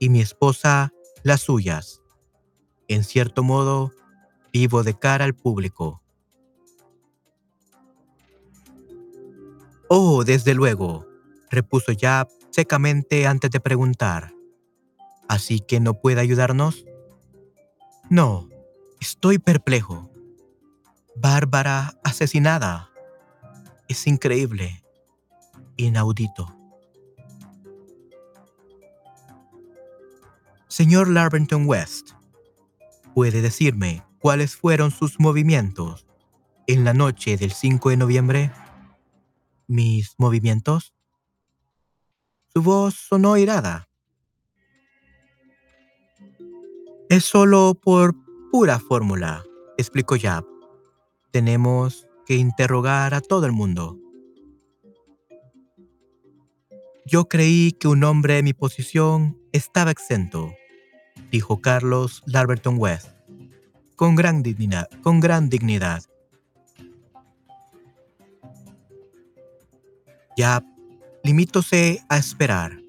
y mi esposa las suyas. En cierto modo, vivo de cara al público. Oh, desde luego, repuso ya secamente antes de preguntar. ¿Así que no puede ayudarnos? No, estoy perplejo. Bárbara asesinada es increíble, inaudito. Señor Larbenton West, ¿puede decirme cuáles fueron sus movimientos en la noche del 5 de noviembre? ¿Mis movimientos? Su voz sonó irada. Es solo por pura fórmula, explicó Yap. Tenemos que interrogar a todo el mundo. Yo creí que un hombre de mi posición estaba exento, dijo Carlos Larberton West, con gran dignidad. Con gran dignidad. Ya, limítose a esperar.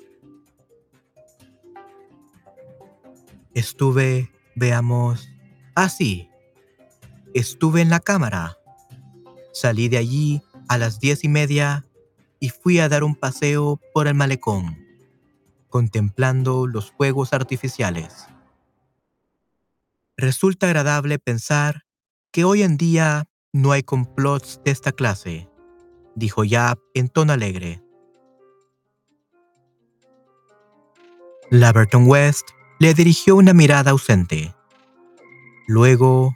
Estuve, veamos, así. estuve en la cámara Salí de allí a las diez y media y fui a dar un paseo por el malecón, contemplando los fuegos artificiales. Resulta agradable pensar que hoy en día no hay complots de esta clase, dijo Yap en tono alegre. Laverton West le dirigió una mirada ausente. Luego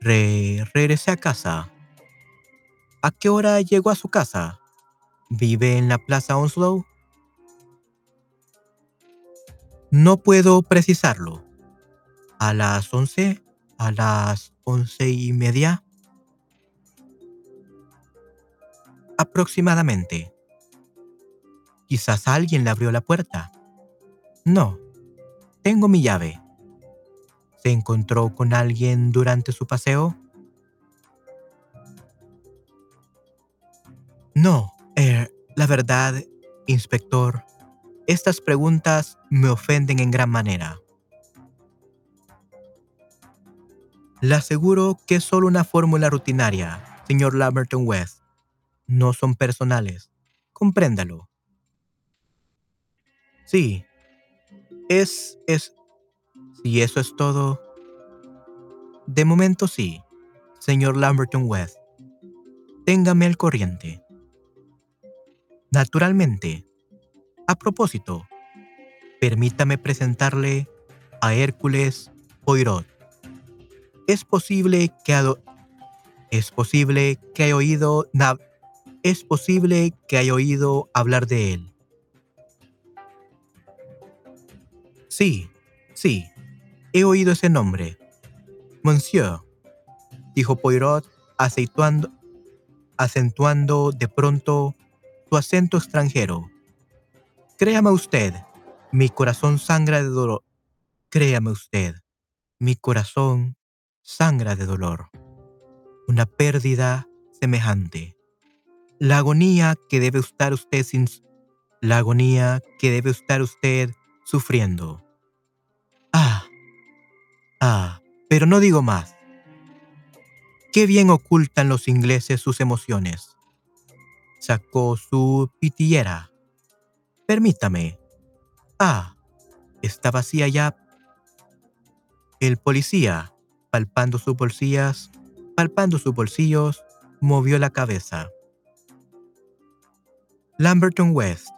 regresé a casa ¿A qué hora llegó a su casa? ¿Vive en la Plaza Onslow? No puedo precisarlo. ¿A las once? ¿A las once y media? Aproximadamente. Quizás alguien le abrió la puerta. No, tengo mi llave. ¿Se encontró con alguien durante su paseo? No, eh, la verdad, inspector, estas preguntas me ofenden en gran manera. Le aseguro que es solo una fórmula rutinaria, señor Lamberton West. No son personales. Compréndalo. Sí. Es, es... Si eso es todo... De momento sí, señor Lamberton West. Téngame al corriente. Naturalmente. A propósito, permítame presentarle a Hércules Poirot. Es posible que ha es posible que haya oído es posible que haya oído hablar de él. Sí, sí, he oído ese nombre. Monsieur, dijo Poirot, acentuando, acentuando de pronto su acento extranjero. Créame usted, mi corazón sangra de dolor. Créame usted, mi corazón sangra de dolor. Una pérdida semejante la agonía que debe estar usted sin la agonía que debe estar usted sufriendo. Ah, ah, pero no digo más. Qué bien ocultan los ingleses sus emociones. Sacó su pitillera. Permítame. Ah, está vacía ya. El policía, palpando sus bolsillas, palpando sus bolsillos, movió la cabeza. Lamberton West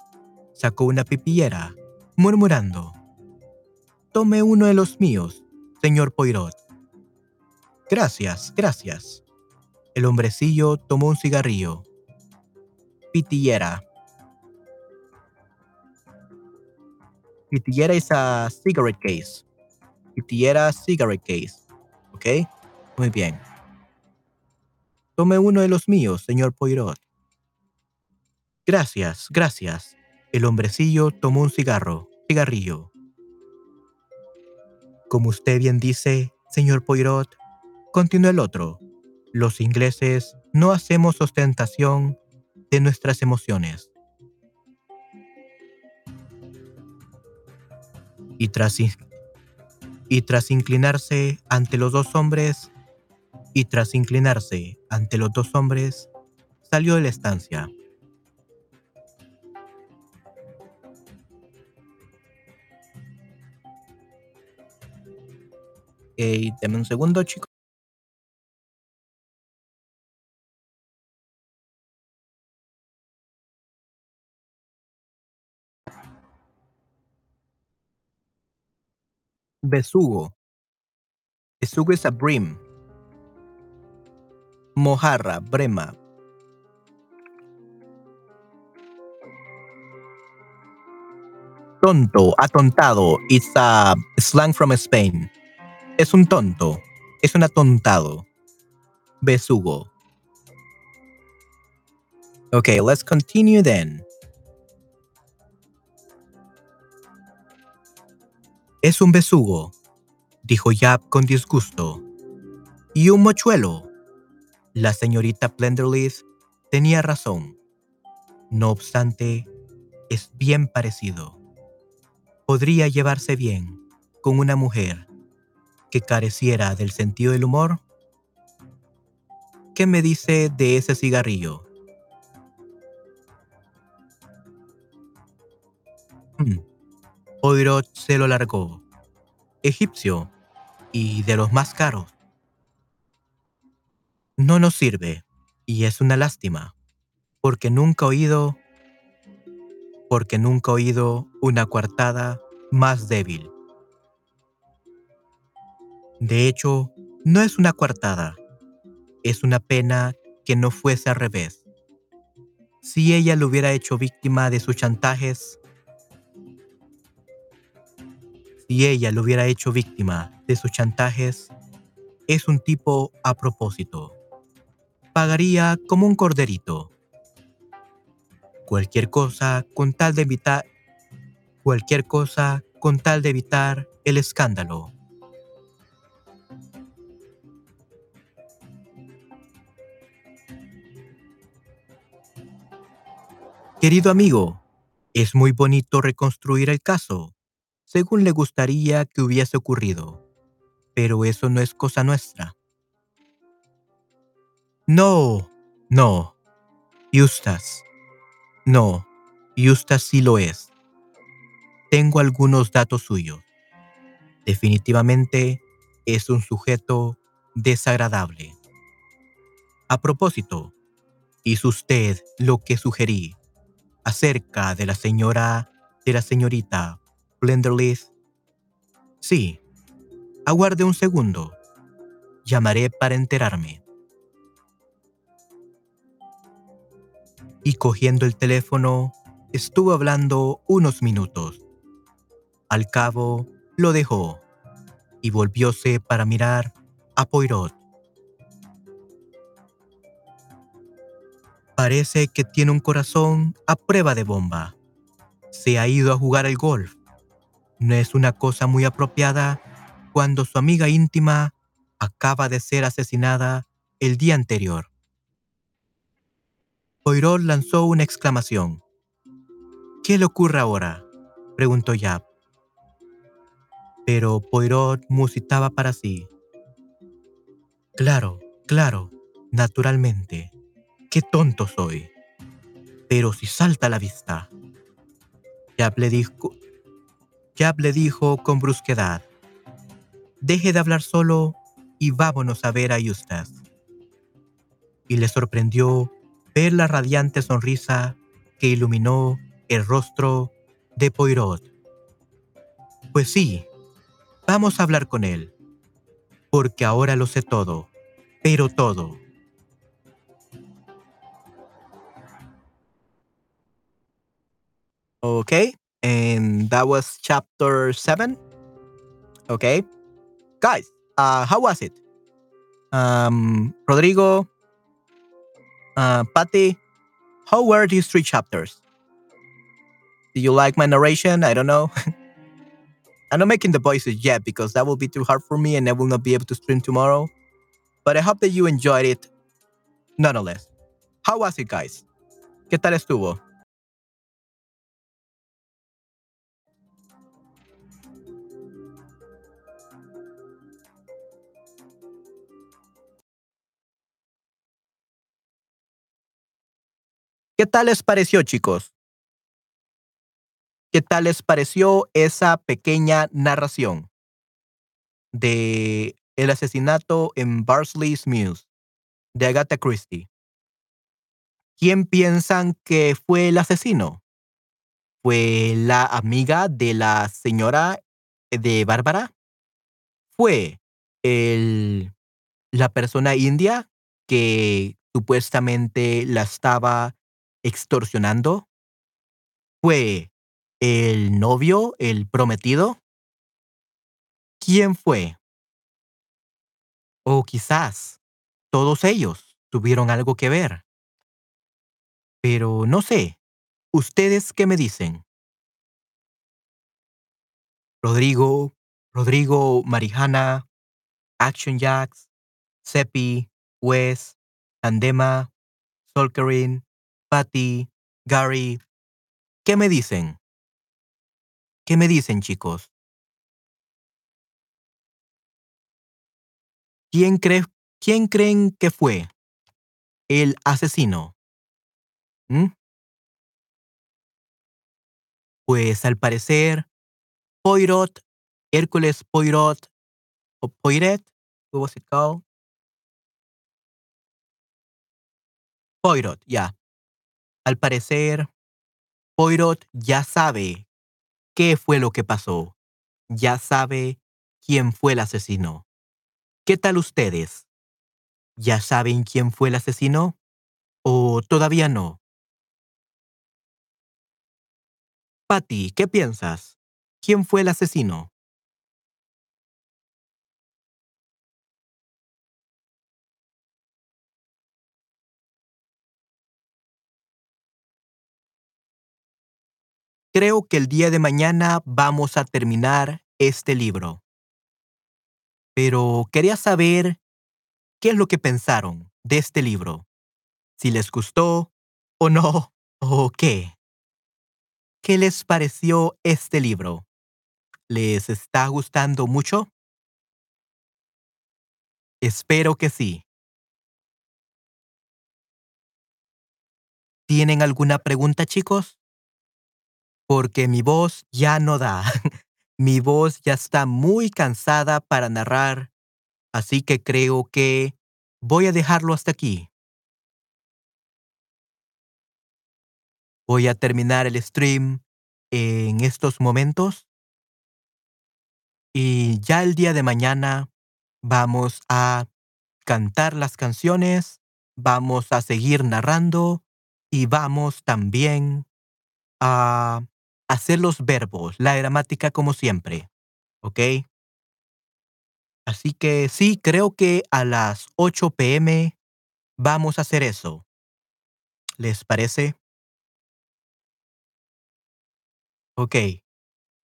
sacó una pipillera, murmurando. Tome uno de los míos, señor Poirot. Gracias, gracias. El hombrecillo tomó un cigarrillo. Pitillera. Pitillera es a cigarette case. Pitillera cigarette case. ¿Ok? Muy bien. Tome uno de los míos, señor Poirot. Gracias, gracias. El hombrecillo tomó un cigarro, cigarrillo. Como usted bien dice, señor Poirot, continuó el otro, los ingleses no hacemos ostentación de nuestras emociones. Y tras, y tras inclinarse ante los dos hombres, y tras inclinarse ante los dos hombres, salió de la estancia. Ok, deme un segundo, chicos. Besugo. Besugo es a brim. Mojarra, brema. Tonto, atontado. It's a slang from Spain. Es un tonto. Es un atontado. Besugo. Okay, let's continue then. Es un besugo, dijo Yap con disgusto. Y un mochuelo. La señorita Plenderleaf tenía razón. No obstante, es bien parecido. Podría llevarse bien con una mujer que careciera del sentido del humor? ¿Qué me dice de ese cigarrillo? Hmm. Poirot se lo largó. Egipcio y de los más caros. No nos sirve y es una lástima, porque nunca he oído, porque nunca he oído una coartada más débil. De hecho, no es una coartada, es una pena que no fuese al revés. Si ella lo hubiera hecho víctima de sus chantajes, si ella lo hubiera hecho víctima de sus chantajes, es un tipo a propósito. Pagaría como un corderito. Cualquier cosa con tal de evitar cualquier cosa con tal de evitar el escándalo. Querido amigo, es muy bonito reconstruir el caso, según le gustaría que hubiese ocurrido, pero eso no es cosa nuestra. No, no, Eustace. No, Eustace sí lo es. Tengo algunos datos suyos. Definitivamente es un sujeto desagradable. A propósito, ¿hizo usted lo que sugerí acerca de la señora, de la señorita Blenderleaf? Sí. Aguarde un segundo. Llamaré para enterarme. Y cogiendo el teléfono, estuvo hablando unos minutos. Al cabo, lo dejó y volvióse para mirar a Poirot. Parece que tiene un corazón a prueba de bomba. Se ha ido a jugar al golf. No es una cosa muy apropiada cuando su amiga íntima acaba de ser asesinada el día anterior. Poirot lanzó una exclamación. ¿Qué le ocurre ahora? preguntó Yap. Pero Poirot musitaba para sí. Claro, claro, naturalmente. Qué tonto soy. Pero si salta a la vista. Yap le dijo, le dijo con brusquedad. Deje de hablar solo y vámonos a ver a Eustace. Y le sorprendió ver la radiante sonrisa que iluminó el rostro de Poirot. Pues sí, vamos a hablar con él, porque ahora lo sé todo, pero todo. Okay, and that was chapter seven. Okay, guys, uh, how was it? Um, Rodrigo, uh, Patty, how were these three chapters? Do you like my narration? I don't know. I'm not making the voices yet because that will be too hard for me and I will not be able to stream tomorrow. But I hope that you enjoyed it nonetheless. How was it, guys? ¿Qué tal estuvo? ¿Qué tal les pareció, chicos? ¿Qué tal les pareció esa pequeña narración de el asesinato en Barsley's Muse de Agatha Christie? ¿Quién piensan que fue el asesino? ¿Fue la amiga de la señora de Bárbara? ¿Fue el, la persona india que supuestamente la estaba extorsionando? ¿Fue el novio, el prometido? ¿Quién fue? O quizás todos ellos tuvieron algo que ver. Pero no sé, ¿ustedes qué me dicen? Rodrigo, Rodrigo, Marijana, Action Jacks, Seppi, Wes, Andema, Solkerin, Patty, Gary. ¿Qué me dicen? ¿Qué me dicen, chicos? ¿Quién, cree, ¿Quién creen que fue el asesino? ¿Mm? Pues al parecer, Poirot, Hércules Poirot, o Poiret, it called? Poirot, ya. Al parecer, Poirot ya sabe qué fue lo que pasó. Ya sabe quién fue el asesino. ¿Qué tal ustedes? ¿Ya saben quién fue el asesino? ¿O todavía no? Patty, ¿qué piensas? ¿Quién fue el asesino? Creo que el día de mañana vamos a terminar este libro. Pero quería saber qué es lo que pensaron de este libro. Si les gustó o no, o qué. ¿Qué les pareció este libro? ¿Les está gustando mucho? Espero que sí. ¿Tienen alguna pregunta, chicos? Porque mi voz ya no da. mi voz ya está muy cansada para narrar, así que creo que voy a dejarlo hasta aquí. Voy a terminar el stream en estos momentos. Y ya el día de mañana vamos a cantar las canciones, vamos a seguir narrando y vamos también a hacer los verbos, la gramática como siempre. ¿Ok? Así que sí, creo que a las 8 pm vamos a hacer eso. ¿Les parece? Ok.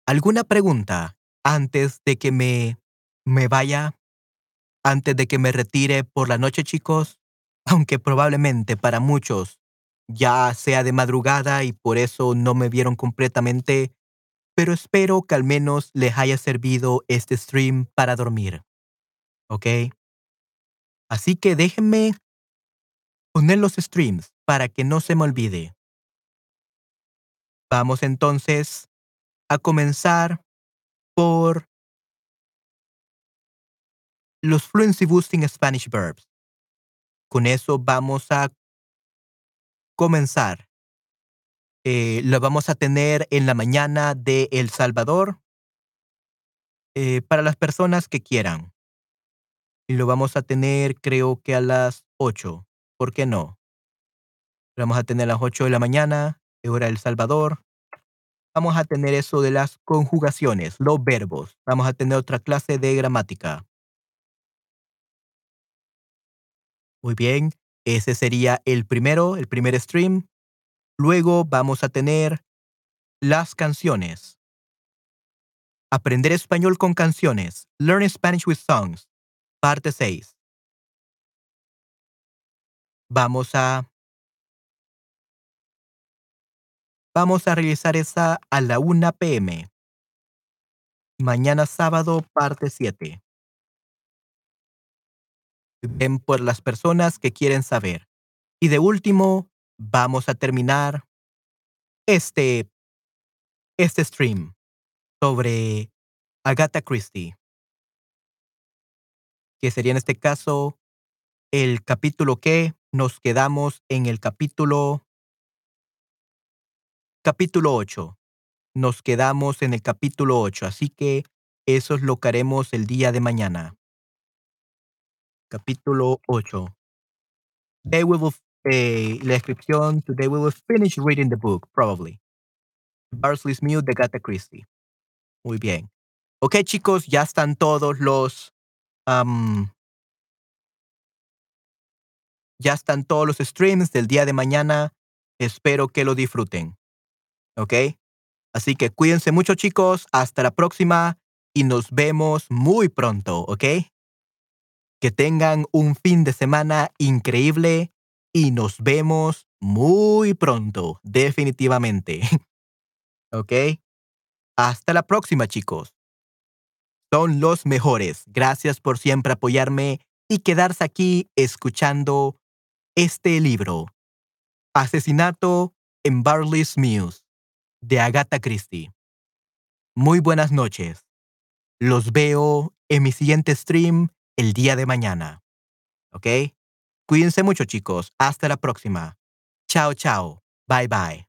¿Alguna pregunta antes de que me, me vaya? Antes de que me retire por la noche, chicos? Aunque probablemente para muchos ya sea de madrugada y por eso no me vieron completamente, pero espero que al menos les haya servido este stream para dormir. ¿Ok? Así que déjenme poner los streams para que no se me olvide. Vamos entonces a comenzar por los Fluency Boosting Spanish Verbs. Con eso vamos a comenzar. Eh, lo vamos a tener en la mañana de El Salvador eh, para las personas que quieran. Y lo vamos a tener creo que a las 8. ¿Por qué no? Lo vamos a tener a las 8 de la mañana hora El Salvador. Vamos a tener eso de las conjugaciones, los verbos. Vamos a tener otra clase de gramática. Muy bien, ese sería el primero, el primer stream. Luego vamos a tener las canciones. Aprender español con canciones. Learn Spanish with Songs. Parte 6. Vamos a Vamos a realizar esa a la 1 pm. Mañana sábado, parte 7. Ven por las personas que quieren saber. Y de último, vamos a terminar este, este stream sobre Agatha Christie, que sería en este caso el capítulo que nos quedamos en el capítulo capítulo 8. Nos quedamos en el capítulo 8, así que eso es lo que haremos el día de mañana. Capítulo 8. Today we will, eh, la descripción, today we will finish reading the book, probably. Barsley's Mute de Gata Christie. Muy bien. Ok, chicos, ya están todos los. Um, ya están todos los streams del día de mañana. Espero que lo disfruten. ¿ok? Así que cuídense mucho chicos, hasta la próxima y nos vemos muy pronto, ¿ok? Que tengan un fin de semana increíble y nos vemos muy pronto, definitivamente. ¿Ok? Hasta la próxima chicos. Son los mejores. Gracias por siempre apoyarme y quedarse aquí escuchando este libro. Asesinato en Barley's Muse de Agatha Christie. Muy buenas noches. Los veo en mi siguiente stream el día de mañana. ¿Ok? Cuídense mucho chicos. Hasta la próxima. Chao, chao. Bye, bye.